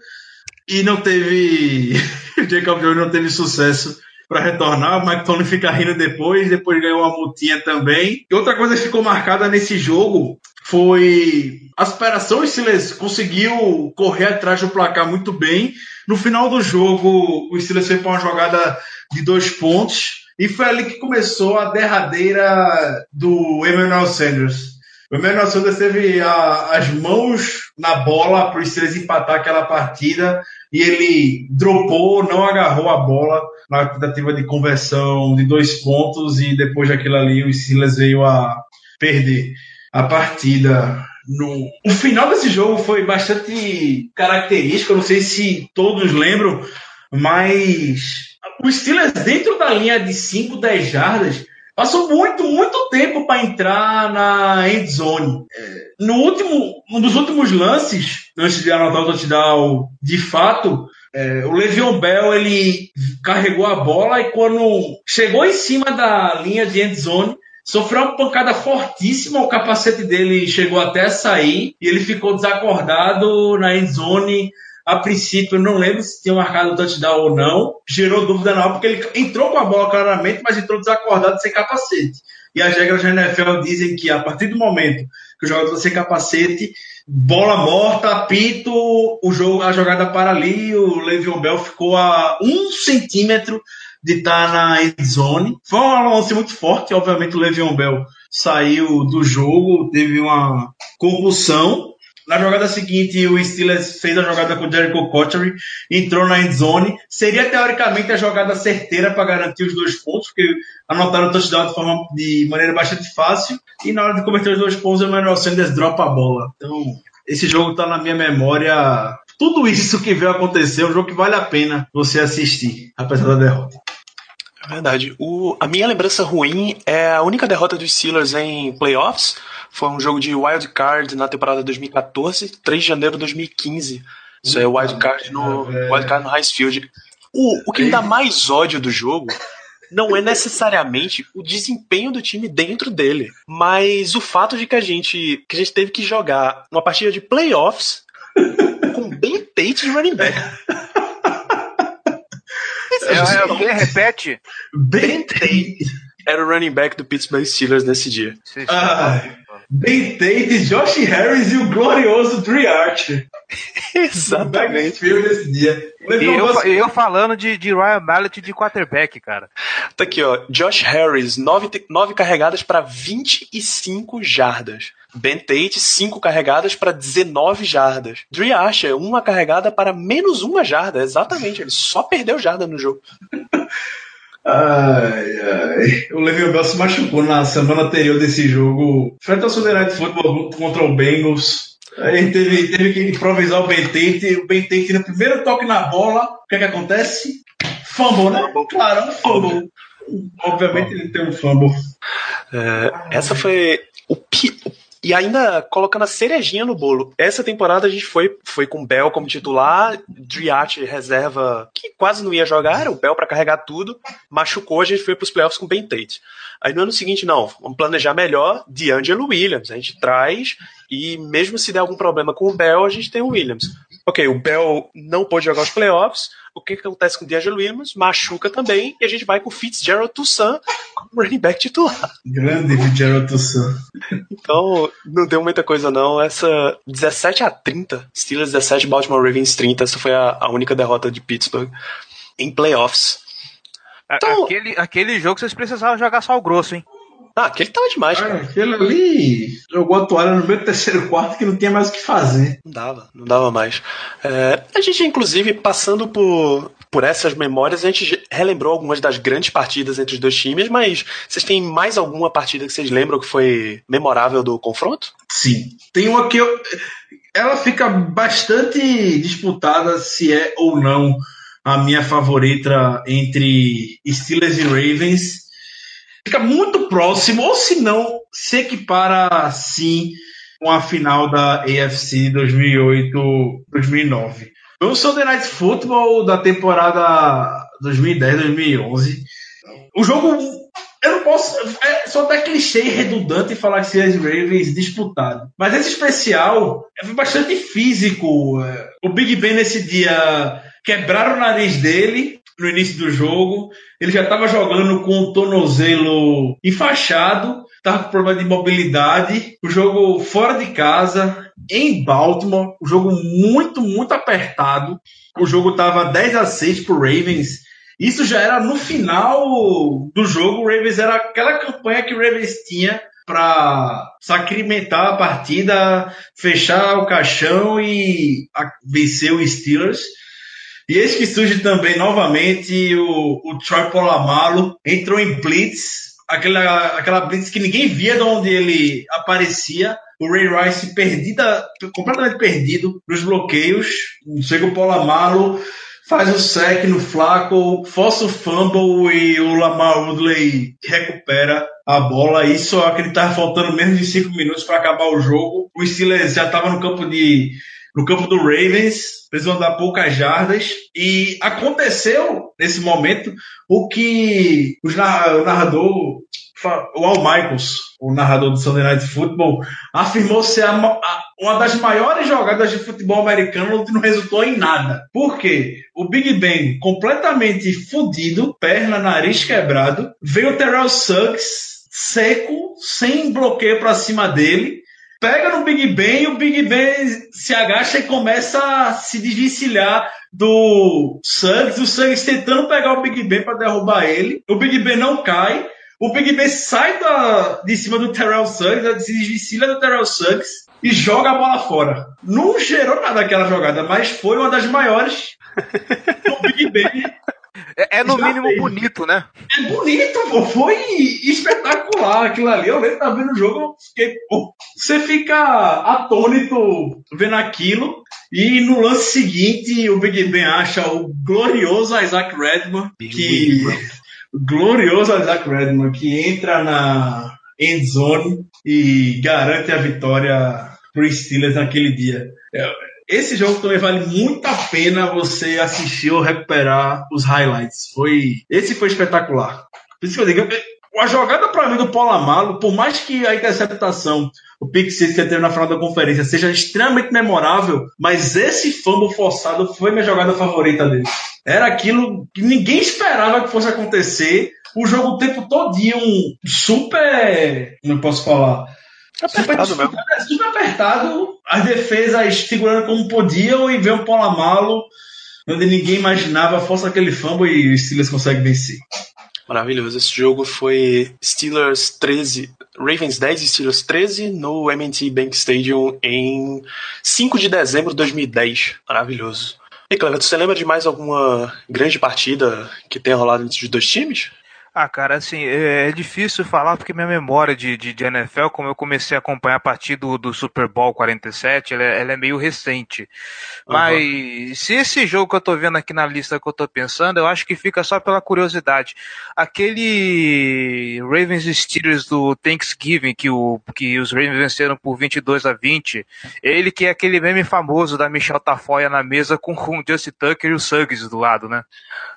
e não teve. o Jacob Jones não teve sucesso para retornar. O Mike fica rindo depois, depois ganhou uma multinha também. E outra coisa que ficou marcada nesse jogo foi a superação. O Steelers conseguiu correr atrás do placar muito bem. No final do jogo, o Steelers fez uma jogada de dois pontos. E foi ali que começou a derradeira do Emmanuel Sanders. O Emmanuel Sanders teve a, as mãos na bola para os Steelers empatar aquela partida e ele dropou, não agarrou a bola na tentativa de conversão de dois pontos e depois daquilo ali o Steelers veio a perder a partida. No... O final desse jogo foi bastante característico, não sei se todos lembram, mas os Steelers dentro da linha de 5, 10 jardas passou muito, muito tempo para entrar na end zone. No último, um dos últimos lances, antes de anotar o touchdown, de fato, é, o Le'Veon Bell ele carregou a bola e quando chegou em cima da linha de end zone, sofreu uma pancada fortíssima, o capacete dele chegou até a sair e ele ficou desacordado na end zone a princípio, não lembro se tinha marcado o touchdown ou não. Gerou dúvida não, porque ele entrou com a bola claramente, mas entrou desacordado sem capacete. E as regras da NFL dizem que a partir do momento que o jogador sem capacete, bola morta, apito, o jogo, a jogada para ali, o Le'Veon Bell ficou a um centímetro de estar na end zone. Foi um lance muito forte, obviamente o Le'Veon Bell saiu do jogo, teve uma concussão, na jogada seguinte, o Steelers fez a jogada com o Jericho Cotchery, entrou na endzone. Seria teoricamente a jogada certeira para garantir os dois pontos, porque anotaram o touchdown de, forma, de maneira bastante fácil. E na hora de cometer os dois pontos, o Emmanuel Sanders dropa a bola. Então, esse jogo está na minha memória. Tudo isso que veio acontecer, é um jogo que vale a pena você assistir, apesar da derrota. É verdade. O, a minha lembrança ruim é a única derrota dos Steelers em playoffs foi um jogo de wild card na temporada 2014, 3 de janeiro de 2015. Isso é wild card no, wild card no High Field. O, o que me dá mais ódio do jogo não é necessariamente o desempenho do time dentro dele, mas o fato de que a gente que a gente teve que jogar uma partida de playoffs com Ben Tate de running back. É, é, repete. Ben Tate era o running back do Pittsburgh Steelers nesse dia. Ah, Ben Tate, Josh Harris e o glorioso Dre Archer. Exatamente. nesse dia. E eu, eu, falando de, de Ryan Mallett de quarterback, cara. Tá aqui, ó. Josh Harris, 9, nove carregadas para 25 jardas. Ben Tate, 5 carregadas para 19 jardas. Dre Archer, uma carregada para menos uma jarda. Exatamente, ele só perdeu jarda no jogo. Ai, ai. O Le'Veon Bell se machucou na semana anterior desse jogo, frente ao Sunday Night Football contra o Bengals. Aí teve, teve que improvisar o Ben Tate. O Ben Tate no primeiro toque na bola, o que é que acontece? Fumble, né? Claro, um fumble. Obviamente ele tem um fumble. É, essa foi o, pi, o e ainda colocando a cerejinha no bolo. Essa temporada a gente foi, foi com Bell como titular, Driat reserva, que quase não ia jogar, o Bell para carregar tudo, machucou, a gente foi para os playoffs com Ben Tate. Aí no ano seguinte, não, vamos planejar melhor, D'Angelo Williams, a gente traz, e mesmo se der algum problema com o Bell, a gente tem o Williams. Ok, o Bell não pôde jogar os playoffs, o que, que acontece com o D'Angelo Williams? Machuca também, e a gente vai com o Fitzgerald Toussaint como running back titular. Grande Fitzgerald Toussaint. Então, não deu muita coisa não. Essa 17 a 30, Steelers 17, Baltimore Ravens 30, essa foi a, a única derrota de Pittsburgh em playoffs. Então, aquele, aquele jogo vocês precisavam jogar só o grosso, hein? Ah, aquele tava demais, cara. Ah, aquele ali jogou a toalha no meio do terceiro quarto que não tinha mais o que fazer. Não dava, não dava mais. É, a gente, inclusive, passando por, por essas memórias, a gente relembrou algumas das grandes partidas entre os dois times, mas vocês têm mais alguma partida que vocês lembram que foi memorável do confronto? Sim. Tem uma que eu. Ela fica bastante disputada se é ou não a minha favorita entre Steelers e Ravens fica muito próximo, ou se não, se equipara sim com a final da AFC 2008-2009. O Sunday Night Football da temporada 2010-2011. O jogo, eu não posso, é só até clichê e redundante falar que seria Ravens disputado. Mas esse especial é bastante físico. O Big Ben nesse dia quebraram o nariz dele no início do jogo. Ele já estava jogando com o tornozelo enfaixado, estava com problema de mobilidade. O jogo fora de casa, em Baltimore, o jogo muito, muito apertado. O jogo estava 10 a 6 para Ravens. Isso já era no final do jogo. O Ravens era aquela campanha que o Ravens tinha para sacrimentar a partida, fechar o caixão e vencer o Steelers. E eis que surge também novamente o, o Troy Polamalu, entrou em blitz, aquela, aquela blitz que ninguém via de onde ele aparecia. O Ray Rice perdida, completamente perdido nos bloqueios. Chega o Polamalu, faz o sec no Flaco, força o fumble e o Lamar Woodley recupera a bola. Isso é que ele estava faltando menos de cinco minutos para acabar o jogo. O Steelers já estava no campo de no campo do Ravens, precisam dar poucas jardas, e aconteceu nesse momento o que o narrador, o Al Michaels, o narrador do Sunday Night Football, afirmou ser a, a, uma das maiores jogadas de futebol americano que não resultou em nada. Por quê? O Big Ben completamente fudido, perna, nariz quebrado, veio o Terrell Suggs seco, sem bloqueio para cima dele, pega no Big Ben e o Big Ben se agacha e começa a se desvencilhar do Suggs, o Suggs tentando pegar o Big Ben para derrubar ele. O Big Ben não cai. O Big Ben sai da, de cima do Terrell Suggs, se desvencilha do Terrell Suggs e joga a bola fora. Não gerou nada aquela jogada, mas foi uma das maiores. o Big Ben é, é no mínimo fez. bonito, né? É bonito, pô. Foi espetacular aquilo ali. Eu lembro, tava vendo o jogo, fiquei, pô, você fica atônito vendo aquilo. E no lance seguinte, o Big Ben acha o glorioso Isaac Redman, que. glorioso Isaac Redman, que entra na end zone e garante a vitória pro Steelers naquele dia. É, esse jogo também vale muito a pena você assistir ou recuperar os highlights. Foi, esse foi espetacular. Por isso que eu digo, a jogada para mim do Polamalo, por mais que a interceptação, o pick que teve na final da conferência seja extremamente memorável, mas esse fumble forçado foi minha jogada favorita dele. Era aquilo que ninguém esperava que fosse acontecer. O jogo o tempo todo um super, como eu posso falar, Apertado super, mesmo. Super apertado, as defesas segurando como podiam e veio um Polamalo, onde ninguém imaginava, força aquele fumble e o Steelers consegue vencer. Maravilhoso. Esse jogo foi Steelers 13, Ravens 10 e Steelers 13 no M&T Bank Stadium em 5 de dezembro de 2010. Maravilhoso. E Cleber, você lembra de mais alguma grande partida que tenha rolado entre os dois times? Ah, cara, assim, é, é, difícil falar porque minha memória de, de, de, NFL, como eu comecei a acompanhar a partir do, do Super Bowl 47, ela, é, ela é meio recente. Uhum. Mas se esse jogo que eu tô vendo aqui na lista que eu tô pensando, eu acho que fica só pela curiosidade. Aquele Ravens Steelers do Thanksgiving, que, o, que os Ravens venceram por 22 a 20, ele que é aquele meme famoso da Michelle Tafoya na mesa com, com o Justin Tucker e o Suggs do lado, né?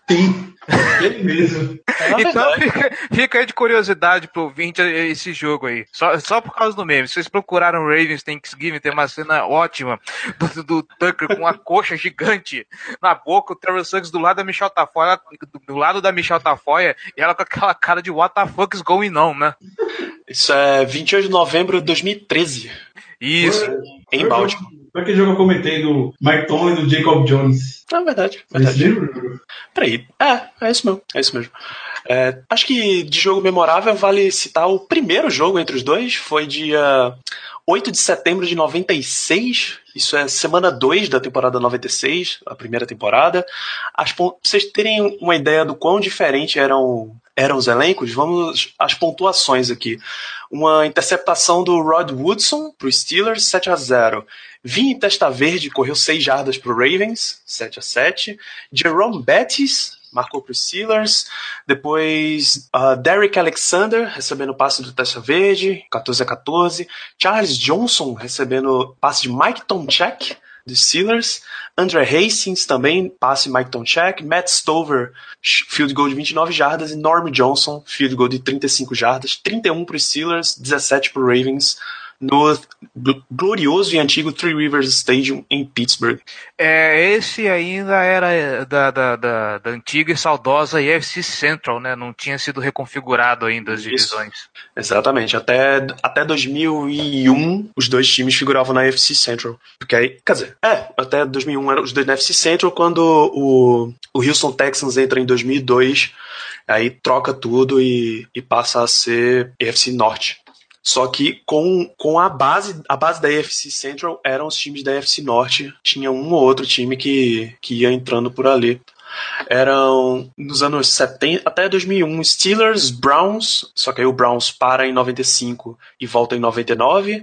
Sim, ele mesmo. É então fica, fica, aí de curiosidade pro ouvinte esse jogo aí. Só, só por causa do meme. Se vocês procuraram Ravens Thanksgiving, tem uma cena ótima do, do Tucker com uma coxa gigante na boca, o Trevor Suggs do lado da Michelle Tafoya, do, do lado da Michelle Tafoya, e ela com aquela cara de what the fuck is going on, né? Isso é 28 de novembro de 2013. Isso. Foi, em Baltimore. Foi aquele jogo que eu comentei do Mike Tomlin e do Jacob Jones. Ah, verdade. verdade. Peraí. É, é isso mesmo. É isso mesmo. É, acho que de jogo memorável vale citar o primeiro jogo entre os dois. Foi dia 8 de setembro de 96. Isso é semana 2 da temporada 96, a primeira temporada. As, pra vocês terem uma ideia do quão diferente eram, eram os elencos, vamos às pontuações aqui. Uma interceptação do Rod Woodson para os Steelers, 7 a 0 Vini Testa Verde correu 6 jardas para o Ravens, 7 a 7 Jerome Bettis marcou para os Steelers. Depois, uh, Derek Alexander recebendo passe do Testa Verde, 14 a 14. Charles Johnson recebendo passe de Mike Tomchek, dos Steelers. Andre Hastings também, passe Mike Tomchek. Matt Stover, field goal de 29 jardas. E Norm Johnson, field goal de 35 jardas. 31 para os Steelers, 17 para Ravens no glorioso e antigo Three Rivers Stadium em Pittsburgh. É, esse ainda era da, da, da, da antiga e saudosa UFC Central, né? Não tinha sido reconfigurado ainda as divisões. Isso. Exatamente. Até, até 2001, os dois times figuravam na UFC Central. Porque aí, quer dizer, é, até 2001 eram os dois na UFC Central, quando o, o Houston Texans entra em 2002, aí troca tudo e, e passa a ser UFC Norte. Só que com, com a base a base da AFC Central eram os times da AFC Norte. Tinha um ou outro time que, que ia entrando por ali. Eram nos anos 70 até 2001 Steelers, Browns, só que aí o Browns para em 95 e volta em 99.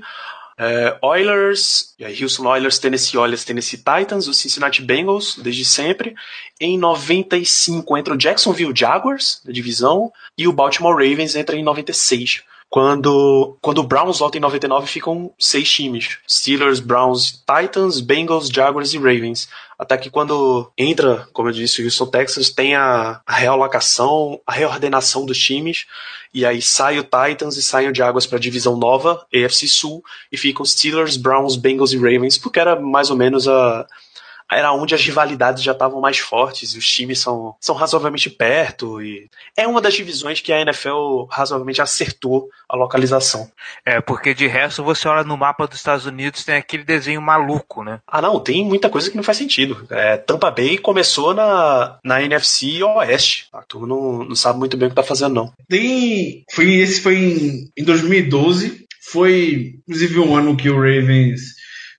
É, Oilers, e aí Houston Oilers, Tennessee Oilers, Tennessee Titans, os Cincinnati Bengals, desde sempre. Em 95 entra o Jacksonville Jaguars, da divisão, e o Baltimore Ravens entra em 96. Quando, quando o Browns volta em 99, ficam seis times: Steelers, Browns, Titans, Bengals, Jaguars e Ravens. Até que quando entra, como eu disse, o Houston Texas, tem a, a realocação, a reordenação dos times, e aí sai o Titans e sai o Jaguars para a divisão nova, AFC Sul, e ficam Steelers, Browns, Bengals e Ravens, porque era mais ou menos a, era onde as rivalidades já estavam mais fortes e os times são, são razoavelmente perto e é uma das divisões que a NFL razoavelmente acertou a localização. É, porque de resto você olha no mapa dos Estados Unidos tem aquele desenho maluco, né? Ah, não, tem muita coisa que não faz sentido. É, Tampa Bay começou na, na NFC Oeste. A turma não, não sabe muito bem o que tá fazendo, não. Tem. Foi, esse foi em, em 2012. Foi, inclusive, um ano que o Ravens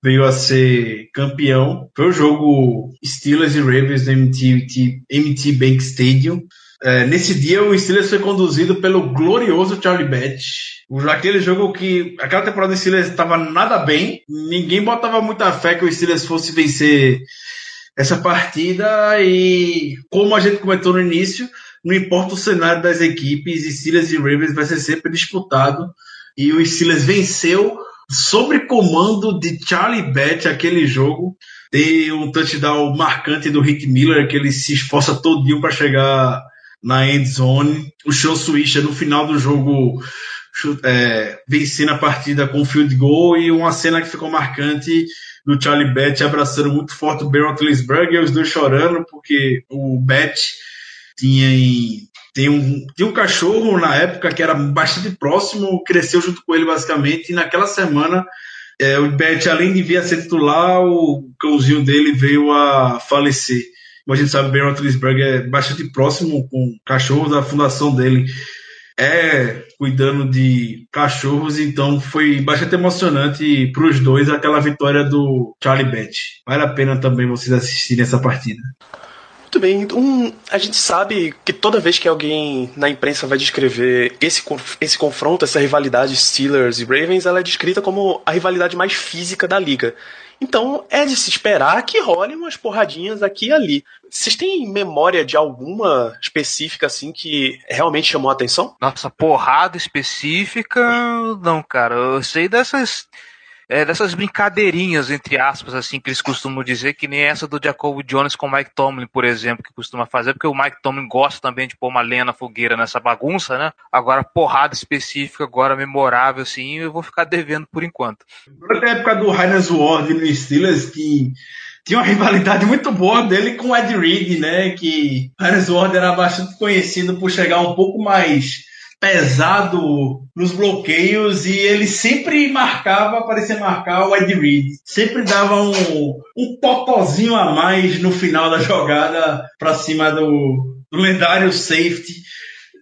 veio a ser campeão. Foi o jogo Steelers e Ravens no MT, MT Bank Stadium. É, nesse dia o Steelers foi conduzido pelo glorioso Charlie Batch. Aquele jogo que aquela temporada do Steelers estava nada bem, ninguém botava muita fé que o Steelers fosse vencer essa partida e como a gente comentou no início, não importa o cenário das equipes, Steelers e Ravens vai ser sempre disputado e o Steelers venceu sobre comando de Charlie Batch aquele jogo. Tem um touchdown marcante do Rick Miller, que ele se esforça todinho para chegar na end zone. O Sean Swisher no final do jogo é, vencendo a partida com field goal e uma cena que ficou marcante do Charlie Batch abraçando muito forte o Ben Roethlisberger os dois chorando porque o Batch tinha em tem um, tinha um cachorro na época que era bastante próximo, cresceu junto com ele basicamente, e naquela semana é, o Bert, além de vir a ser titular, o cãozinho dele veio a falecer. Como a gente sabe, Ben Roethlisberger é bastante próximo com o cachorro da fundação dele. É cuidando de cachorros, então foi bastante emocionante para os dois aquela vitória do Charlie Bett. Vale a pena também vocês assistirem essa partida. Muito bem. Um, a gente sabe que toda vez que alguém na imprensa vai descrever esse, esse confronto, essa rivalidade Steelers e Ravens, ela é descrita como a rivalidade mais física da liga. Então é de se esperar que rolem umas porradinhas aqui e ali. Vocês têm memória de alguma específica assim que realmente chamou a atenção? Nossa, porrada específica? Não, cara. Eu sei dessas é, dessas brincadeirinhas, entre aspas, assim, que eles costumam dizer, que nem essa do Jacob Jones com o Mike Tomlin, por exemplo, que costuma fazer, porque o Mike Tomlin gosta também de pôr uma lenha na fogueira nessa bagunça, né? Agora, porrada específica, agora memorável, assim, eu vou ficar devendo por enquanto. Durante a época do Heinz Ward no Steelers, que tinha uma rivalidade muito boa dele com o Ed Reed, né? Que Heinz Ward era bastante conhecido por chegar um pouco mais pesado nos bloqueios e ele sempre marcava, parecia marcar o Ed Reed. Sempre dava um, um a mais no final da jogada para cima do, do lendário safety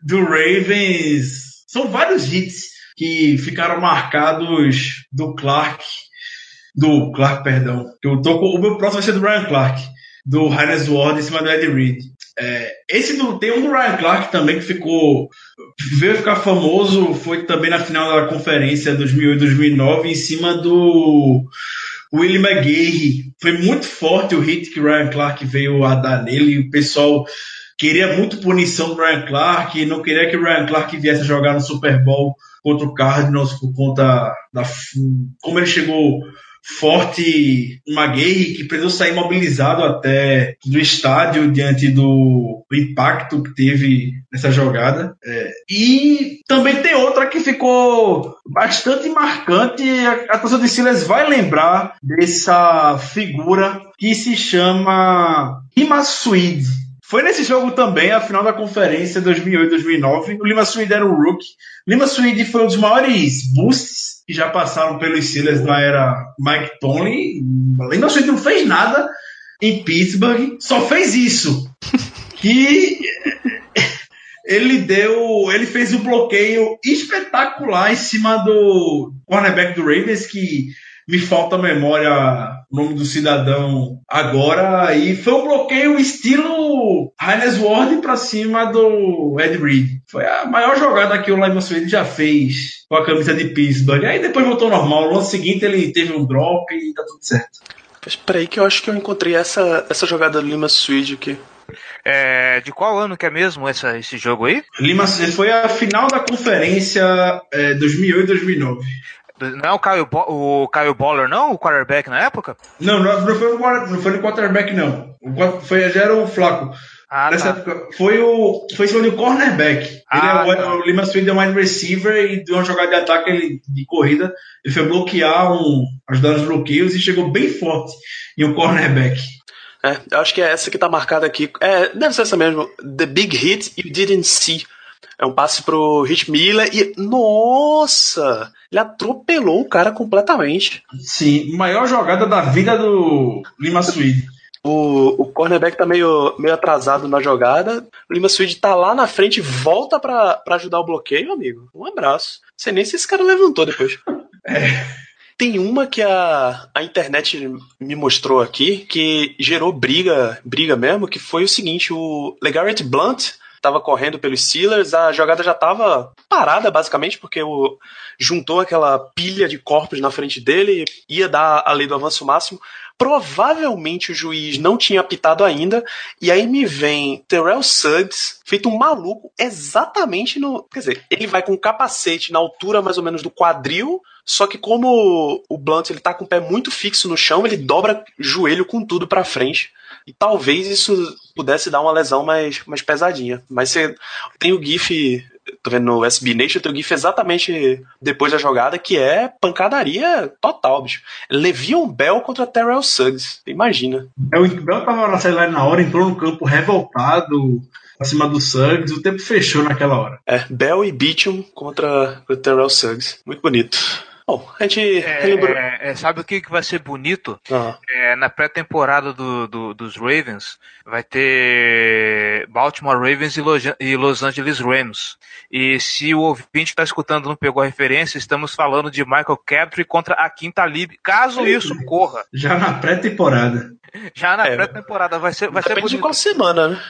do Ravens. São vários hits que ficaram marcados do Clark, do Clark, perdão. Eu tô com, o meu próximo vai ser do Ryan Clark, do Heinz Ward em cima do Ed Reed. É, esse do, tem um do Ryan Clark também que ficou veio ficar famoso foi também na final da conferência 2008-2009 em cima do Willie McGahey. Foi muito forte o hit que o Ryan Clark veio a dar nele. O pessoal queria muito punição do Ryan Clark, não queria que o Ryan Clark viesse jogar no Super Bowl contra o Cardinals por conta da como ele chegou forte Maguire, que precisou sair mobilizado até do estádio diante do, impacto que teve nessa jogada. É, e também tem outra que ficou bastante marcante. A, a torcida de Silas vai lembrar dessa figura que se chama Rima Suede. Foi nesse jogo também, a final da conferência 2008-2009. O Lima Suede era um rookie. Lima Suede foi um dos maiores boosts que já passaram pelos Steelers na era Mike Tomlin. Lembra que não fez nada em Pittsburgh, só fez isso. que ele deu. Ele fez um bloqueio espetacular em cima do cornerback do Ravens, que me falta a memória o nome do cidadão agora. E foi um bloqueio estilo Heinz Ward pra cima do Ed Reed. Foi a maior jogada que o Lyman Swede já fez com a camisa de Pittsburgh. Aí depois voltou normal. No lance seguinte ele teve um drop e tá tudo certo. Mas peraí que eu acho que eu encontrei essa, essa jogada do Lima Swede aqui. É, de qual ano que é mesmo essa, esse jogo aí? Lima foi a final da conferência é, 2008-2009. Não é o Bo o Kyle Boller, não? O quarterback na época? Não, não, foi, o, não foi o quarterback, não. O, foi, já era o Flaco. Ah, Nessa tá. época, foi o. Foi o cornerback. Ah, ele é, tá. o Lima Swede é um wide receiver e de uma jogada de ataque ele, de corrida. Ele foi bloquear um, ajudar os bloqueios e chegou bem forte em um cornerback. É, eu acho que é essa que tá marcada aqui. É, deve ser essa mesmo. The Big Hit You Didn't See. É um passe pro Rich Miller e. Nossa! Ele atropelou o cara completamente. Sim, maior jogada da vida do Lima Swede. O, o cornerback tá meio, meio atrasado na jogada. O Lima Swede tá lá na frente, volta para ajudar o bloqueio, amigo. Um abraço. Não sei nem se esse cara levantou depois. É. Tem uma que a, a internet me mostrou aqui que gerou briga, briga mesmo, que foi o seguinte, o LeGarrette Blunt estava correndo pelos Steelers, a jogada já estava parada, basicamente, porque o, juntou aquela pilha de corpos na frente dele, ia dar a lei do avanço máximo. Provavelmente o juiz não tinha apitado ainda, e aí me vem Terrell Suggs, feito um maluco, exatamente no. Quer dizer, ele vai com um capacete na altura mais ou menos do quadril, só que como o Blunt ele tá com o pé muito fixo no chão, ele dobra joelho com tudo para frente. E talvez isso pudesse dar uma lesão mais, mais pesadinha. Mas você tem o GIF, tô vendo no SB Nation, tem o GIF exatamente depois da jogada, que é pancadaria total, bicho. Levion Bell contra Terrell Suggs. Imagina. É, o Bell tava na sideline na hora, entrou no campo revoltado acima do Suggs, o tempo fechou naquela hora. É, Bell e Beecham contra o Terrell Suggs. Muito bonito. Bom, a gente é, relembrou. É, é, sabe o que, que vai ser bonito? Ah. É, na pré-temporada do, do, dos Ravens, vai ter Baltimore Ravens e Los, e Los Angeles Rams. E se o ouvinte que está escutando não pegou a referência, estamos falando de Michael Crabtree contra a Quinta Lib. Caso isso ocorra. Já na pré-temporada. Já na é, pré-temporada vai ser, vai ser bonito. de qual semana, né?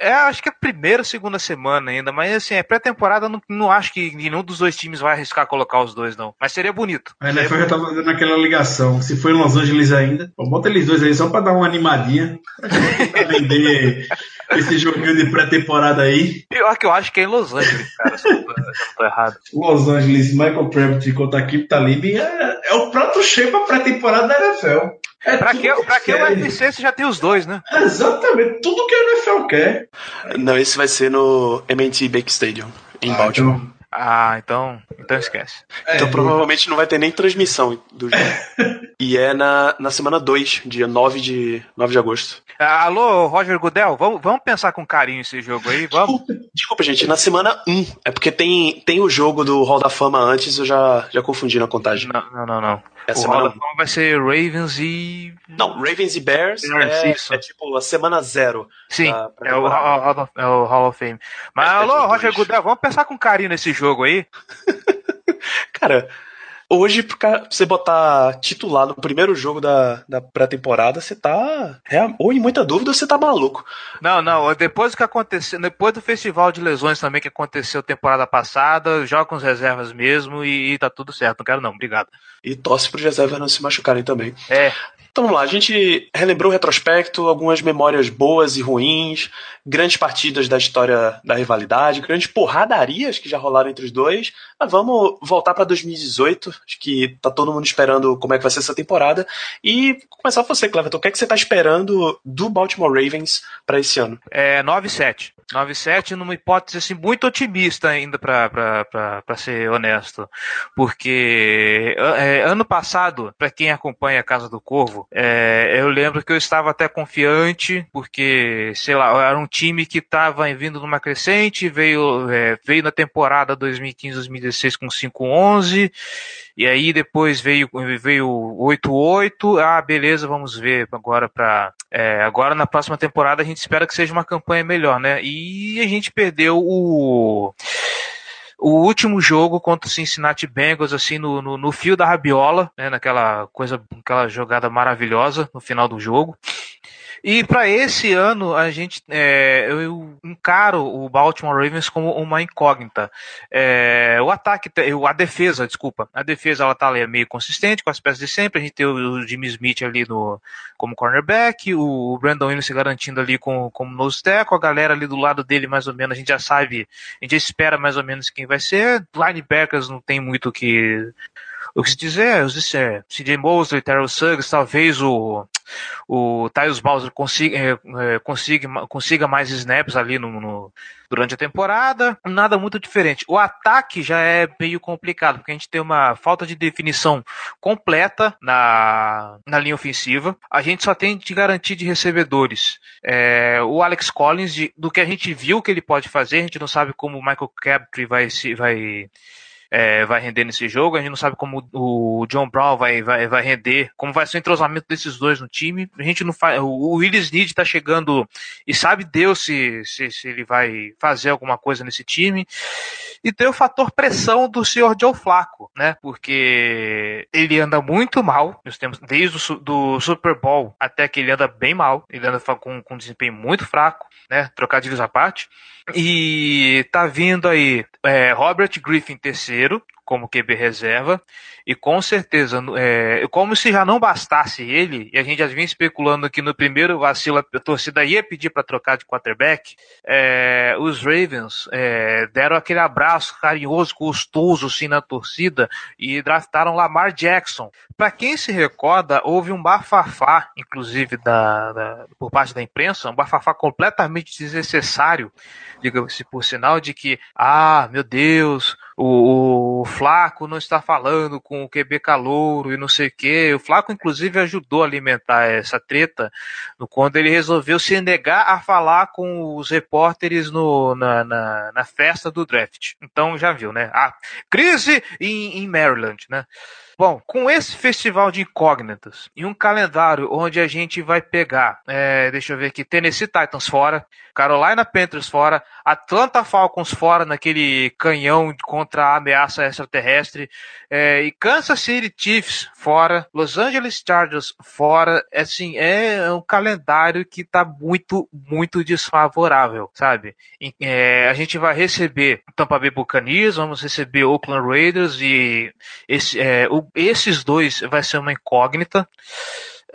É, acho que é a primeira, segunda semana ainda, mas assim, é pré-temporada, não, não acho que nenhum dos dois times vai arriscar colocar os dois, não. Mas seria bonito. A NFL já tava dando aquela ligação. Se for em Los Angeles ainda, bota eles dois aí só pra dar uma animadinha. pra vender esse joguinho de pré-temporada aí. Pior que eu acho que é em Los Angeles, cara, se eu não tô, errado. Los Angeles, Michael Crabtree contra a Kip Talib é, é o prato cheio pra pré-temporada da NFL. É pra que, pra que o UFC você já tem os dois, né? exatamente, tudo que a NFL quer. Não, esse vai ser no MNT Bank Stadium, em ah, Baltimore. Então... Ah, então, então esquece. É, então provavelmente não vai ter nem transmissão do jogo. e é na, na semana 2, dia 9 de, 9 de agosto. Ah, alô, Roger Goodell, vamos, vamos pensar com carinho esse jogo aí, vamos? Desculpa, desculpa, gente, na semana 1. É porque tem, tem o jogo do Hall da Fama antes, eu já, já confundi na contagem. Não, não, não. não. A o semana... Hall da Fama vai ser Ravens e... Não, Ravens e Bears, Bears é, é, tipo a semana zero. Sim, pra, pra é, o, é, o, Hall of Fame. Mas é, alô, Roger Goodell, vamos pensar com carinho nesse jogo aí? Cara, hoje, pra você botar titular no primeiro jogo da, da pré-temporada, você tá. Ou em muita dúvida, você tá maluco. Não, não. Depois do que aconteceu, depois do festival de lesões também que aconteceu temporada passada, joga com as reservas mesmo e, e tá tudo certo. Não quero, não. Obrigado. E torce pro reservas não se machucarem também. É. Então vamos lá, a gente relembrou o retrospecto, algumas memórias boas e ruins, grandes partidas da história da rivalidade, grandes porradarias que já rolaram entre os dois. Mas vamos voltar para 2018, acho que tá todo mundo esperando como é que vai ser essa temporada. E começar com você, Cleverton, o que é que você tá esperando do Baltimore Ravens para esse ano? É 9-7. 9-7 numa hipótese assim, muito otimista ainda para ser honesto. Porque é, ano passado, para quem acompanha a Casa do Corvo, é, eu lembro que eu estava até confiante, porque, sei lá, era um time que estava vindo numa crescente, veio, é, veio na temporada 2015-2016 com 5-11 E aí depois veio veio 8-8. Ah, beleza, vamos ver agora para é, agora na próxima temporada a gente espera que seja uma campanha melhor, né? E a gente perdeu o o último jogo contra o Cincinnati Bengals, assim, no, no, no fio da rabiola, né, naquela coisa, aquela jogada maravilhosa no final do jogo. E para esse ano, a gente, é, eu encaro o Baltimore Ravens como uma incógnita. É, o ataque, a defesa, desculpa, a defesa ela tá meio consistente com as peças de sempre. A gente tem o Jimmy Smith ali no, como cornerback, o Brandon Williams se garantindo ali com, como nose tackle, a galera ali do lado dele mais ou menos, a gente já sabe, a gente espera mais ou menos quem vai ser. Linebackers não tem muito que o que se dizer, os é, CJ Mosley, Terrell Suggs, talvez o, o Tyus Bowser consiga, é, é, consiga, consiga mais snaps ali no, no, durante a temporada. Nada muito diferente. O ataque já é meio complicado, porque a gente tem uma falta de definição completa na, na linha ofensiva. A gente só tem de garantir de recebedores. É, o Alex Collins, de, do que a gente viu que ele pode fazer, a gente não sabe como o Michael Crabtree vai se vai é, vai render nesse jogo. A gente não sabe como o John Brown vai, vai, vai render, como vai ser o entrosamento desses dois no time. A gente não faz. O Willis Need tá chegando e sabe Deus se, se, se, ele vai fazer alguma coisa nesse time. E tem o fator pressão do senhor Joe Flaco, né? Porque ele anda muito mal nos tempos, desde o do Super Bowl até que ele anda bem mal. Ele anda com, com um desempenho muito fraco, né? Trocadilhos à parte. E tá vindo aí é, Robert Griffin terceiro, como QB reserva, e com certeza, é, como se já não bastasse ele, e a gente já vinha especulando que no primeiro vacilo a torcida ia pedir para trocar de quarterback, é, os Ravens é, deram aquele abraço carinhoso, gostoso assim na torcida e draftaram Lamar Jackson. Para quem se recorda, houve um bafafá, inclusive da, da, por parte da imprensa, um bafafá completamente desnecessário, diga-se por sinal, de que, ah, meu Deus, o, o, Flaco não está falando com o QB Calouro e não sei o que. O Flaco, inclusive, ajudou a alimentar essa treta quando ele resolveu se negar a falar com os repórteres no, na, na, na festa do draft. Então já viu, né? A crise em, em Maryland, né? Bom, com esse festival de incógnitas e um calendário onde a gente vai pegar, é, deixa eu ver aqui, Tennessee Titans fora, Carolina Panthers fora, Atlanta Falcons fora naquele canhão contra a ameaça extraterrestre, é, e Kansas City Chiefs fora, Los Angeles Chargers fora, assim, é um calendário que tá muito, muito desfavorável, sabe? É, a gente vai receber Tampa Bay Buccaneers, vamos receber Oakland Raiders e esse, é, o esses dois vai ser uma incógnita.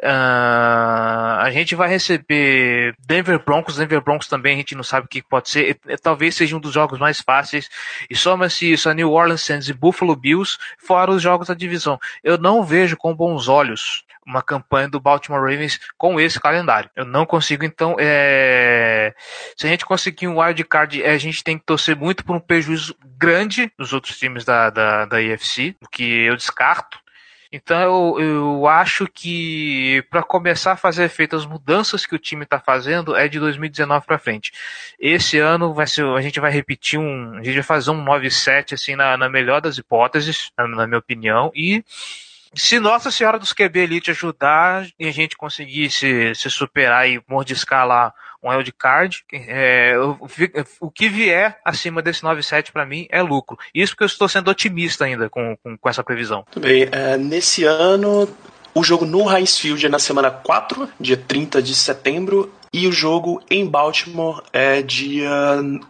Uh, a gente vai receber Denver Broncos. Denver Broncos também a gente não sabe o que pode ser. Talvez seja um dos jogos mais fáceis. E soma-se isso a New Orleans Saints e Buffalo Bills, fora os jogos da divisão. Eu não vejo com bons olhos uma campanha do Baltimore Ravens com esse calendário. Eu não consigo, então, é... se a gente conseguir um wild card, a gente tem que torcer muito por um prejuízo grande nos outros times da, da, da IFC, o que eu descarto. Então eu, eu acho que para começar a fazer efeito as mudanças que o time está fazendo é de 2019 para frente. Esse ano vai ser, a gente vai repetir um, a gente vai fazer um 9-7 assim na, na melhor das hipóteses, na, na minha opinião, e se Nossa Senhora dos QB Elite ajudar e a gente conseguir se, se superar e mordiscar lá um wildcard, é, o, que vier acima desse 9,7 para mim é lucro. Isso porque eu estou sendo otimista ainda com, com, com essa previsão. Tudo bem. É, nesse ano, o jogo no Heinz Field é na semana 4, dia 30 de setembro, e o jogo em Baltimore é dia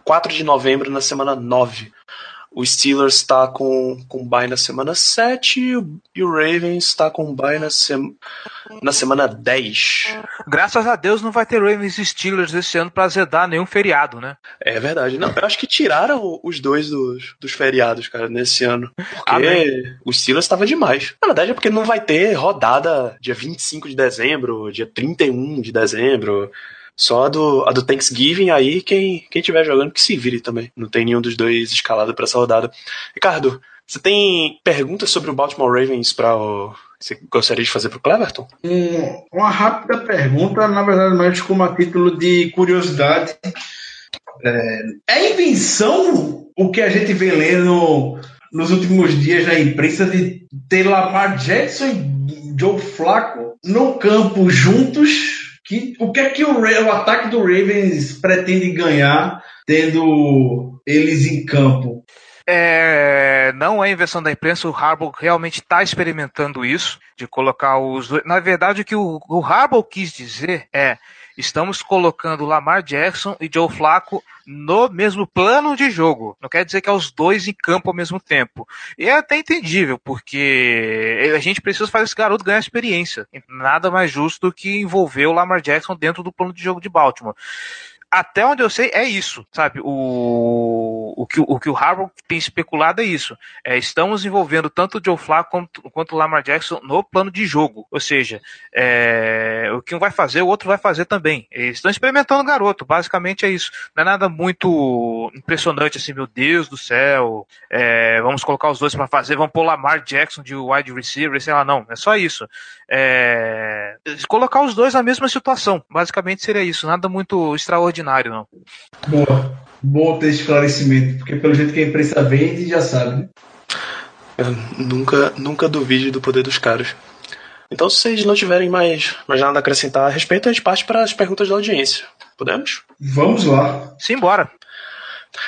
4 de novembro, na semana 9. O Steelers está com, com bye na semana 7 e o Ravens está com bye na, sem, na semana 10. Graças a Deus não vai ter Ravens e Steelers esse ano para azedar nenhum feriado, né? É verdade. Não, eu acho que tiraram os dois dos, dos feriados, cara, nesse ano. Porque Amém. o Steelers estava demais. Na verdade é porque não vai ter rodada dia 25 de dezembro, dia 31 de dezembro. Só a do, a do Thanksgiving aí, quem, quem tiver jogando que se vire também. Não tem nenhum dos dois escalado para essa rodada. Ricardo, você tem perguntas sobre o Baltimore Ravens para o. Você gostaria de fazer para o Cleverton? Um, uma rápida pergunta, na verdade, mais como a título de curiosidade. É, é invenção o que a gente vê lendo nos últimos dias na imprensa de ter Lamar Jackson e Joe Flacco no campo juntos. Que, o que é que o, o ataque do Ravens pretende ganhar tendo eles em campo? É, não é invenção da imprensa, o Harbaugh realmente está experimentando isso, de colocar os. Na verdade, o que o, o Harbaugh quis dizer é: estamos colocando Lamar Jackson e Joe Flacco no mesmo plano de jogo. Não quer dizer que é os dois em campo ao mesmo tempo. E é até entendível, porque a gente precisa fazer esse garoto ganhar experiência. Nada mais justo do que envolver o Lamar Jackson dentro do plano de jogo de Baltimore até onde eu sei, é isso, sabe? O, o, que, o que o tem especulado é isso. É, estamos envolvendo tanto o Joe Flacco quanto, quanto o Lamar Jackson no plano de jogo. Ou seja, é, o que um vai fazer, o outro vai fazer também. Eles estão experimentando o garoto, basicamente é isso. Não é nada muito impressionante assim, meu Deus do céu, é, vamos colocar os dois para fazer, vamos pôr Lamar Jackson de wide receiver, sei lá, não. É só isso. É, colocar os dois na mesma situação. Basicamente seria isso. Nada muito extraordinário não. Boa. Bom ter esclarecimento, porque pelo jeito que a imprensa vende, já sabe. Né? Eu nunca, nunca duvide do poder dos caras. Então, se vocês não tiverem mais, mais nada a acrescentar a respeito, a gente parte para as perguntas da audiência. Podemos? Vamos lá. Simbora.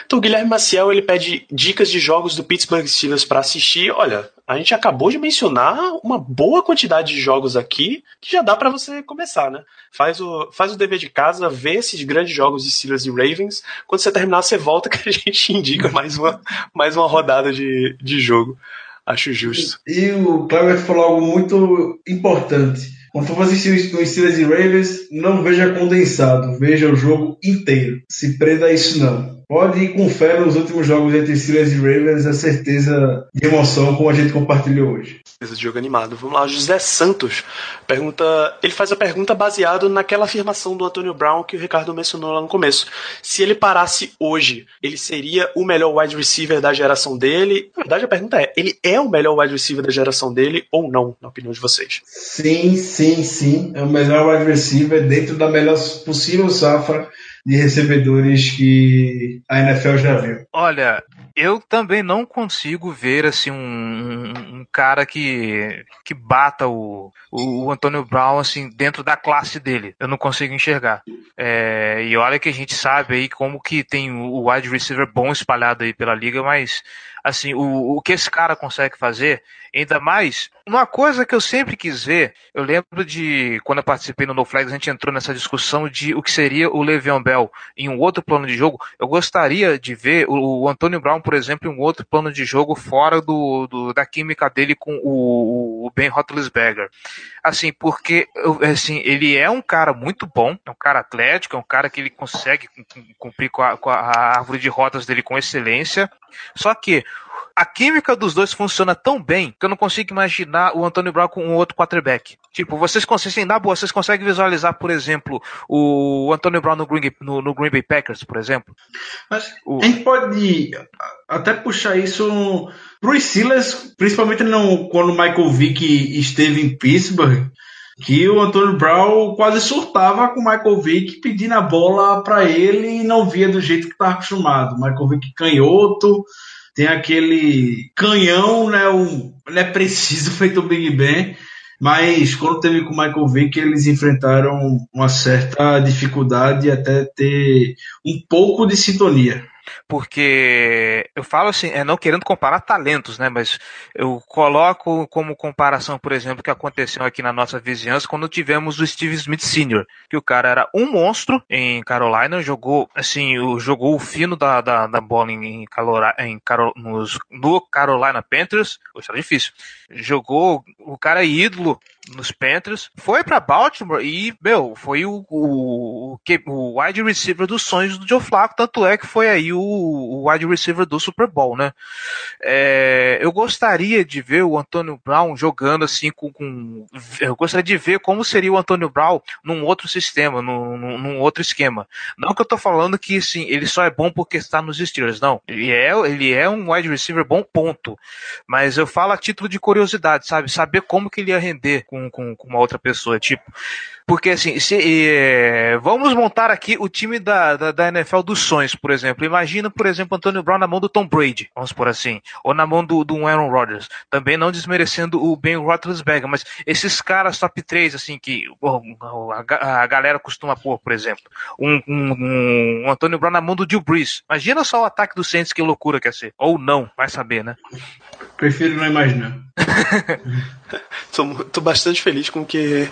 Então, o Guilherme Maciel ele pede dicas de jogos do Pittsburgh Steelers para assistir. Olha, a gente acabou de mencionar uma boa quantidade de jogos aqui que já dá para você começar, né? Faz o, faz o dever de casa, vê esses grandes jogos de Steelers e Ravens. Quando você terminar, você volta que a gente indica mais uma, mais uma rodada de, de jogo. Acho justo. E o Cleber falou algo muito importante. Quando for assistir o Steelers e Ravens, não veja condensado, veja o jogo inteiro. Se prenda a isso não. Pode ir com fé nos últimos jogos entre Steelers e Ravens, a certeza de emoção como a gente compartilhou hoje. Esse jogo animado. Vamos lá, José Santos pergunta. Ele faz a pergunta baseado naquela afirmação do Antônio Brown que o Ricardo mencionou lá no começo. Se ele parasse hoje, ele seria o melhor wide receiver da geração dele? Na verdade, a pergunta é: ele é o melhor wide receiver da geração dele ou não, na opinião de vocês? Sim, sim, sim. É o melhor wide receiver dentro da melhor possível safra de recebedores que a NFL já viu. Olha, eu também não consigo ver assim um, um, cara que, que bata o, o, o, Antônio Brown assim dentro da classe dele. Eu não consigo enxergar. É, e olha que a gente sabe aí como que tem o wide receiver bom espalhado aí pela liga, mas assim, o, o que esse cara consegue fazer, ainda mais, uma coisa que eu sempre quis ver, eu lembro de, quando eu participei no No Flags, a gente entrou nessa discussão de o que seria o Le'Veon Bell em um outro plano de jogo, eu gostaria de ver o, o Antônio Brown, por exemplo, em um outro plano de jogo fora do, do da química dele com o, o Ben Roethlisberger. Assim, porque, assim, ele é um cara muito bom, é um cara atlético, é um cara que ele consegue cumprir com a, com a árvore de rotas dele com excelência, só que a química dos dois funciona tão bem que eu não consigo imaginar o Antônio Brown com um outro quarterback. Tipo, vocês conseguem, na boa, vocês conseguem visualizar, por exemplo, o Antônio Brown no Green, no, no Green Bay Packers, por exemplo? Mas o... a gente pode até puxar isso os Steelers, principalmente no, quando o Michael Vick esteve em Pittsburgh, que o Antônio Brown quase surtava com o Michael Vick pedindo a bola para ele e não via do jeito que estava acostumado. Michael Vick canhoto, tem aquele canhão, né? Ele é preciso feito o Big Ben, mas quando teve com o Michael Vick, eles enfrentaram uma certa dificuldade até ter um pouco de sintonia porque eu falo assim, é não querendo comparar talentos, né, mas eu coloco como comparação, por exemplo, que aconteceu aqui na nossa vizinhança quando tivemos o Steve Smith Sr., que o cara era um monstro em Carolina, jogou assim, jogou o fino da, da, da bola em, Calora, em Carol, nos, no Carolina Panthers, poxa, era difícil, jogou o cara ídolo nos Panthers, foi para Baltimore e, meu, foi o, o, o, o wide receiver dos sonhos do Joe Flacco, tanto é que foi aí o, o wide receiver do Super Bowl, né? É, eu gostaria de ver o Antônio Brown jogando assim com, com, Eu gostaria de ver como seria o Antônio Brown num outro sistema, num, num outro esquema. Não que eu tô falando que assim, ele só é bom porque está nos Steelers, não. Ele é, ele é um wide receiver bom, ponto. Mas eu falo a título de curiosidade, sabe? Saber como que ele ia render com, com, com uma outra pessoa. Tipo, porque assim, se, é, vamos montar aqui o time da, da, da, NFL dos sonhos, por exemplo. Imagina por exemplo, Antônio Brown na mão do Tom Brady, vamos por assim, ou na mão do, do Aaron Rodgers. Também não desmerecendo o Ben Roethlisberger, mas esses caras top 3, assim, que a, a galera costuma pôr, por exemplo, um, um, um Antônio Brown na mão do Drew Brees. Imagina só o ataque do Saints, que loucura que ia ser. Ou não, vai saber, né? Prefiro não imaginar. tô, tô bastante feliz com que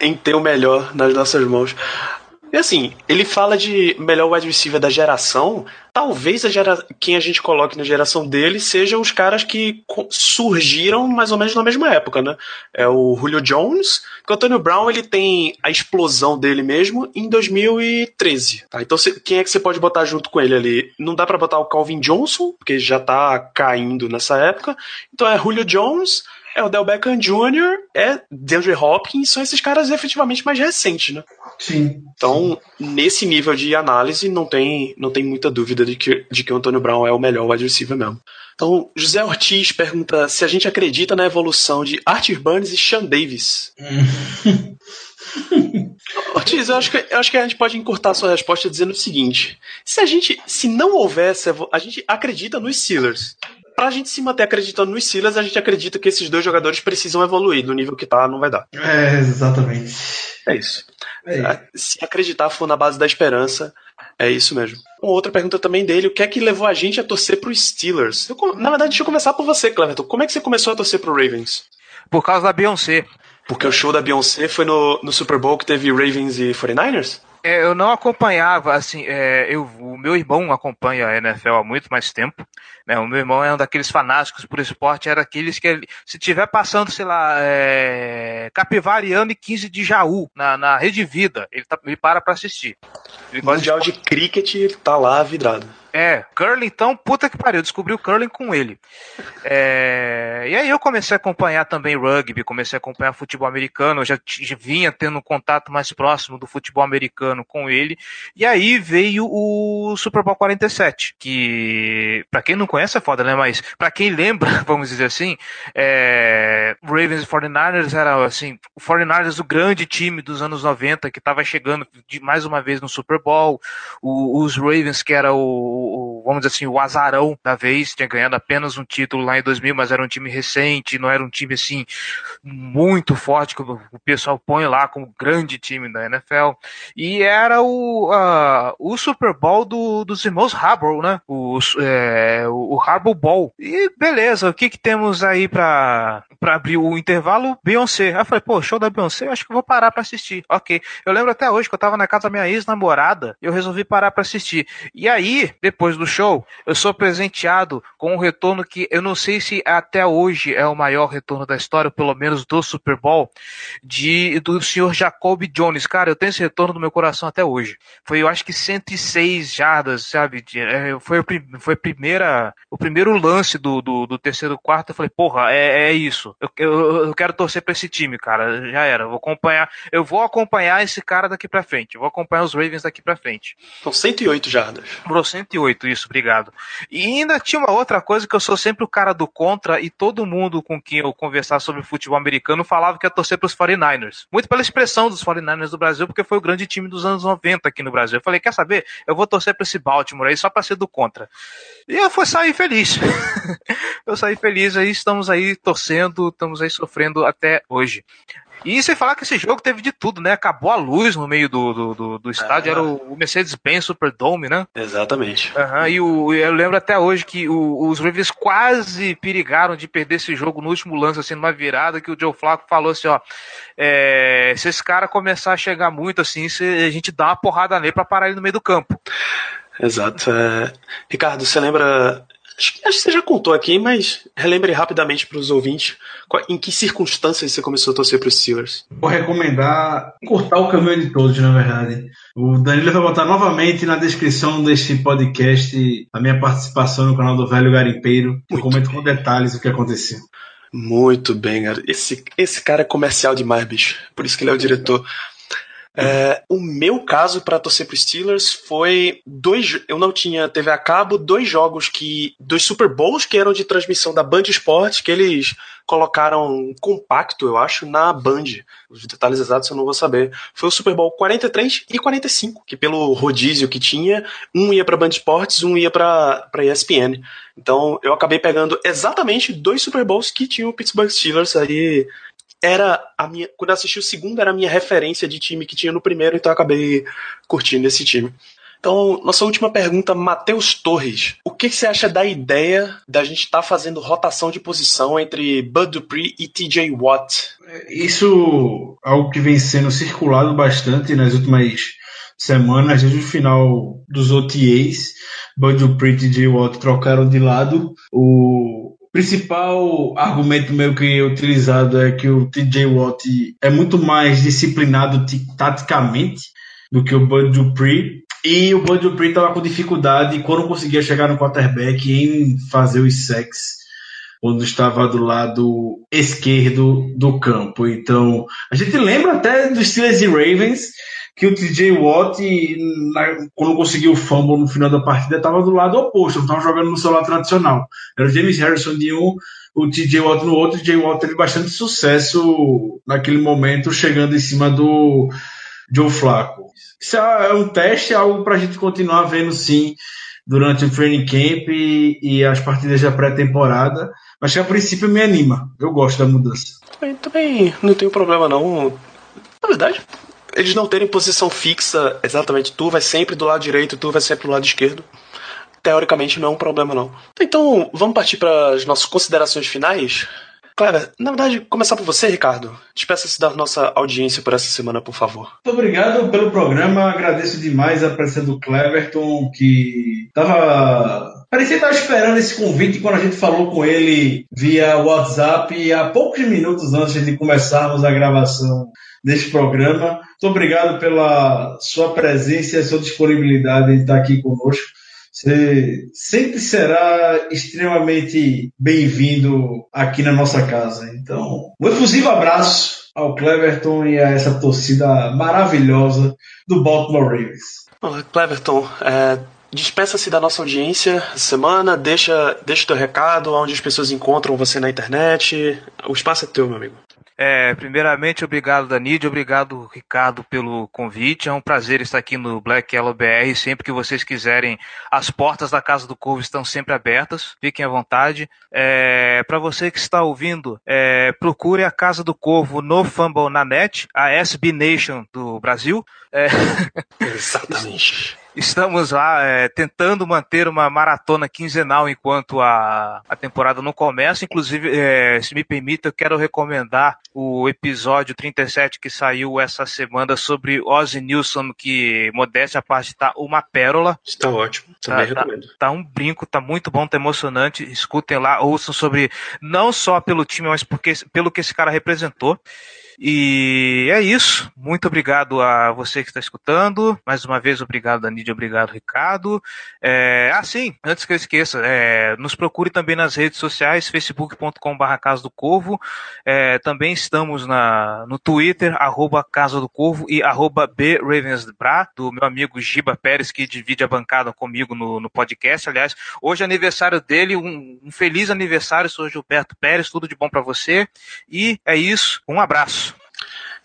em ter o melhor nas nossas mãos. E assim, ele fala de melhor wide receiver da geração. Talvez a gera... quem a gente coloque na geração dele seja os caras que surgiram mais ou menos na mesma época, né? É o Julio Jones, porque o Antonio Brown ele tem a explosão dele mesmo em 2013. Tá? Então quem é que você pode botar junto com ele ali? Não dá para botar o Calvin Johnson, porque já tá caindo nessa época. Então é Julio Jones, é o Del Beckham Jr., é DeAndre Hopkins, são esses caras efetivamente mais recentes, né? Sim. Então, nesse nível de análise, não tem, não tem muita dúvida de que, de que o Antônio Brown é o melhor wide receiver mesmo. Então, José Ortiz pergunta se a gente acredita na evolução de Arthur Burns e Sean Davis. Ortiz, eu acho, que, eu acho que a gente pode encurtar a sua resposta dizendo o seguinte: se a gente, se não houvesse, a gente acredita nos Steelers pra gente se manter acreditando nos Silas, a gente acredita que esses dois jogadores precisam evoluir. Do nível que tá, não vai dar. É, exatamente. É isso. É. Se acreditar for na base da esperança, é isso mesmo. Uma outra pergunta também dele: o que é que levou a gente a torcer pro Steelers? Eu, na verdade, deixa eu começar por você, Cleverton. Como é que você começou a torcer pro Ravens? Por causa da Beyoncé. Porque o show da Beyoncé foi no, no Super Bowl que teve Ravens e 49ers? É, eu não acompanhava, assim, é, eu, o meu irmão acompanha a NFL há muito mais tempo, né, o meu irmão é um daqueles fanáticos por esporte, era aqueles que, se tiver passando, sei lá, é, Capivariano e 15 de Jaú, na, na Rede Vida, ele, tá, ele para pra assistir. Ele Mundial de... de cricket, ele tá lá vidrado. É, curling então, puta que pariu, descobri o curling com ele. É, e aí eu comecei a acompanhar também rugby, comecei a acompanhar futebol americano, eu já, já vinha tendo um contato mais próximo do futebol americano com ele. E aí veio o Super Bowl 47, que para quem não conhece é foda, né? Mas para quem lembra, vamos dizer assim, é, Ravens e 49ers era assim, o 49ers o grande time dos anos 90 que estava chegando de mais uma vez no Super Bowl, o, os Ravens que era o o, vamos dizer assim, o azarão da vez, tinha ganhado apenas um título lá em 2000, mas era um time recente, não era um time assim muito forte que o pessoal põe lá como grande time da NFL. E era o, uh, o Super Bowl do, dos irmãos Harbour, né? O, é, o Harbour Bowl. E beleza, o que que temos aí pra, pra abrir o intervalo? Beyoncé. Aí eu falei, pô, show da Beyoncé, acho que vou parar pra assistir. Ok. Eu lembro até hoje que eu tava na casa da minha ex-namorada, eu resolvi parar pra assistir. E aí, depois do show, eu sou presenteado com um retorno que eu não sei se até hoje é o maior retorno da história, pelo menos do Super Bowl, de do senhor Jacob Jones. Cara, eu tenho esse retorno no meu coração até hoje. Foi, eu acho que 106 jardas, sabe? É, foi, foi primeira, o primeiro lance do, do, do terceiro quarto. Eu falei, porra, é, é isso. Eu, eu, eu quero torcer para esse time, cara. Já era. Eu vou acompanhar. Eu vou acompanhar esse cara daqui para frente. Eu vou acompanhar os Ravens daqui para frente. São 108 jardas. Foram 108 isso, obrigado. E ainda tinha uma outra coisa que eu sou sempre o cara do contra e todo mundo com quem eu conversar sobre futebol americano falava que ia torcer para os 49ers. Muito pela expressão dos 49ers do Brasil, porque foi o grande time dos anos 90 aqui no Brasil. Eu falei, quer saber? Eu vou torcer para esse Baltimore aí só para ser do contra. E eu fui sair feliz. eu saí feliz aí, estamos aí torcendo, estamos aí sofrendo até hoje. E sem falar que esse jogo teve de tudo, né? Acabou a luz no meio do, do, do, do estádio, era o, Mercedes-Benz Superdome, né? Exatamente. Uhum, e o, eu lembro até hoje que o, os Ravens quase perigaram de perder esse jogo no último lance, assim, numa virada, que o Joe Flacco falou assim, ó, é, se esse cara começar a chegar muito assim, a gente dá uma porrada nele pra parar ele no meio do campo. Exato. É... Ricardo, você lembra Acho, acho, que você já contou aqui, mas relembre rapidamente para os ouvintes em que circunstâncias você começou a torcer para os Steelers. Vou recomendar cortar o caminho de todos, na verdade. O Danilo vai botar novamente na descrição deste podcast a minha participação no canal do Velho Garimpeiro. Eu comento com detalhes o que aconteceu. Muito bem, cara. Esse, esse cara é comercial demais, bicho. Por isso que ele é o diretor. É, o meu caso para torcer pro Steelers foi dois. Eu não tinha TV a cabo, dois jogos que. dois Super Bowls que eram de transmissão da Band Esportes, que eles colocaram compacto, eu acho, na Band. Os detalhes exatos eu não vou saber. Foi o Super Bowl 43 e 45, que pelo rodízio que tinha, um ia pra Band Esportes, um ia pra ESPN. Então eu acabei pegando exatamente dois Super Bowls que tinham o Pittsburgh Steelers aí era a minha. Quando eu assisti o segundo, era a minha referência de time que tinha no primeiro, então eu acabei curtindo esse time. Então, nossa última pergunta, Matheus Torres. O que, você acha da ideia da gente estar tá fazendo rotação de posição entre Bud Dupree e TJ Watt? Isso é algo que vem sendo circulado bastante nas últimas semanas, desde o final dos OTAs. Bud Dupree e TJ Watt trocaram de lado. O principal argumento meu que utilizado é que o TJ Watt é muito mais disciplinado taticamente do que o Bud Dupree. E o Bud Dupree estava com dificuldade quando conseguia chegar no quarterback em fazer os sacks quando estava do lado esquerdo do campo. Então, a gente lembra até dos Steelers e Ravens que o TJ Watt, quando conseguiu o fumble no final da partida, estava do lado oposto, não estava jogando no seu lado tradicional. Era o James Harrison de um, o TJ Watt no outro. O TJ Watt teve bastante sucesso naquele momento, chegando em cima do Joe Flacco. Isso é um teste, é algo para a gente continuar vendo sim durante o training camp e, e as partidas da pré-temporada. Mas que a princípio me anima. Eu gosto da mudança. Também, também não tenho problema não. Na verdade, eles não terem posição fixa, exatamente, tu vai sempre do lado direito, tu vai sempre do lado esquerdo. Teoricamente não é um problema, não. Então, vamos partir para as nossas considerações finais. Cleber, na verdade, começar por você, Ricardo. Despeça-se da nossa audiência por essa semana, por favor. Muito obrigado pelo programa. Agradeço demais a presença do Cleverton, que estava. Parecia estar esperando esse convite quando a gente falou com ele via WhatsApp há poucos minutos antes de começarmos a gravação deste programa. Muito obrigado pela sua presença e sua disponibilidade em estar aqui conosco. Você sempre será extremamente bem-vindo aqui na nossa casa. Então, um efusivo abraço ao Cleverton e a essa torcida maravilhosa do Baltimore Ravens. Olá, Cleverton, é, despeça-se da nossa audiência semana, deixa, deixa o teu recado, onde as pessoas encontram você na internet. O espaço é teu, meu amigo. É, primeiramente, obrigado, Danide, obrigado, Ricardo, pelo convite. É um prazer estar aqui no Black Yellow BR. Sempre que vocês quiserem, as portas da Casa do Corvo estão sempre abertas. Fiquem à vontade. É, Para você que está ouvindo, é, procure a Casa do Corvo no Fumble na net, a SB Nation do Brasil. É... Exatamente. Estamos lá é, tentando manter uma maratona quinzenal enquanto a, a temporada não começa. Inclusive, é, se me permite, eu quero recomendar o episódio 37 que saiu essa semana sobre Ozzy Nilson, que, modéstia à parte, está uma pérola. Está ótimo, também tá, tá, recomendo. Tá, tá um brinco, tá muito bom, tá emocionante. Escutem lá, ouçam sobre, não só pelo time, mas porque, pelo que esse cara representou. E é isso. Muito obrigado a você que está escutando. Mais uma vez, obrigado, Danídia. Obrigado, Ricardo. É, ah, sim, antes que eu esqueça, é, nos procure também nas redes sociais, facebook.com.br Casa do Corvo. É, também estamos na, no Twitter, arroba Casa do Corvo e arroba BRavensBra, do meu amigo Giba Pérez, que divide a bancada comigo no, no podcast. Aliás, hoje é aniversário dele. Um, um feliz aniversário, sou Gilberto Pérez. Tudo de bom para você. E é isso. Um abraço.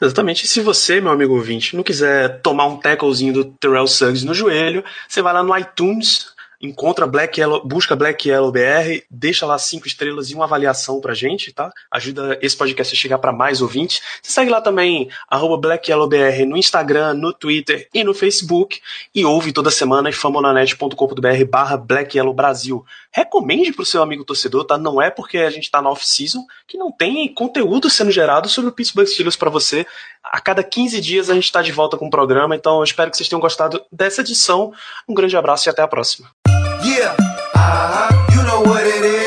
Exatamente. E se você, meu amigo ouvinte, não quiser tomar um tacklezinho do Terrell Suggs no joelho, você vai lá no iTunes, encontra Black Yellow, busca Black Yellow BR, deixa lá cinco estrelas e uma avaliação pra gente, tá? Ajuda esse podcast a chegar para mais ouvintes. Você segue lá também, arroba Black Yellow BR no Instagram, no Twitter e no Facebook. E ouve toda semana em famonanet.com.br barra Black Yellow Brasil. Recomende pro seu amigo torcedor, tá? Não é porque a gente tá na off-season que não tem conteúdo sendo gerado sobre o Pittsburgh Steelers para você. A cada 15 dias a gente tá de volta com o programa, então eu espero que vocês tenham gostado dessa edição. Um grande abraço e até a próxima. Yeah, uh-huh, you know what it is.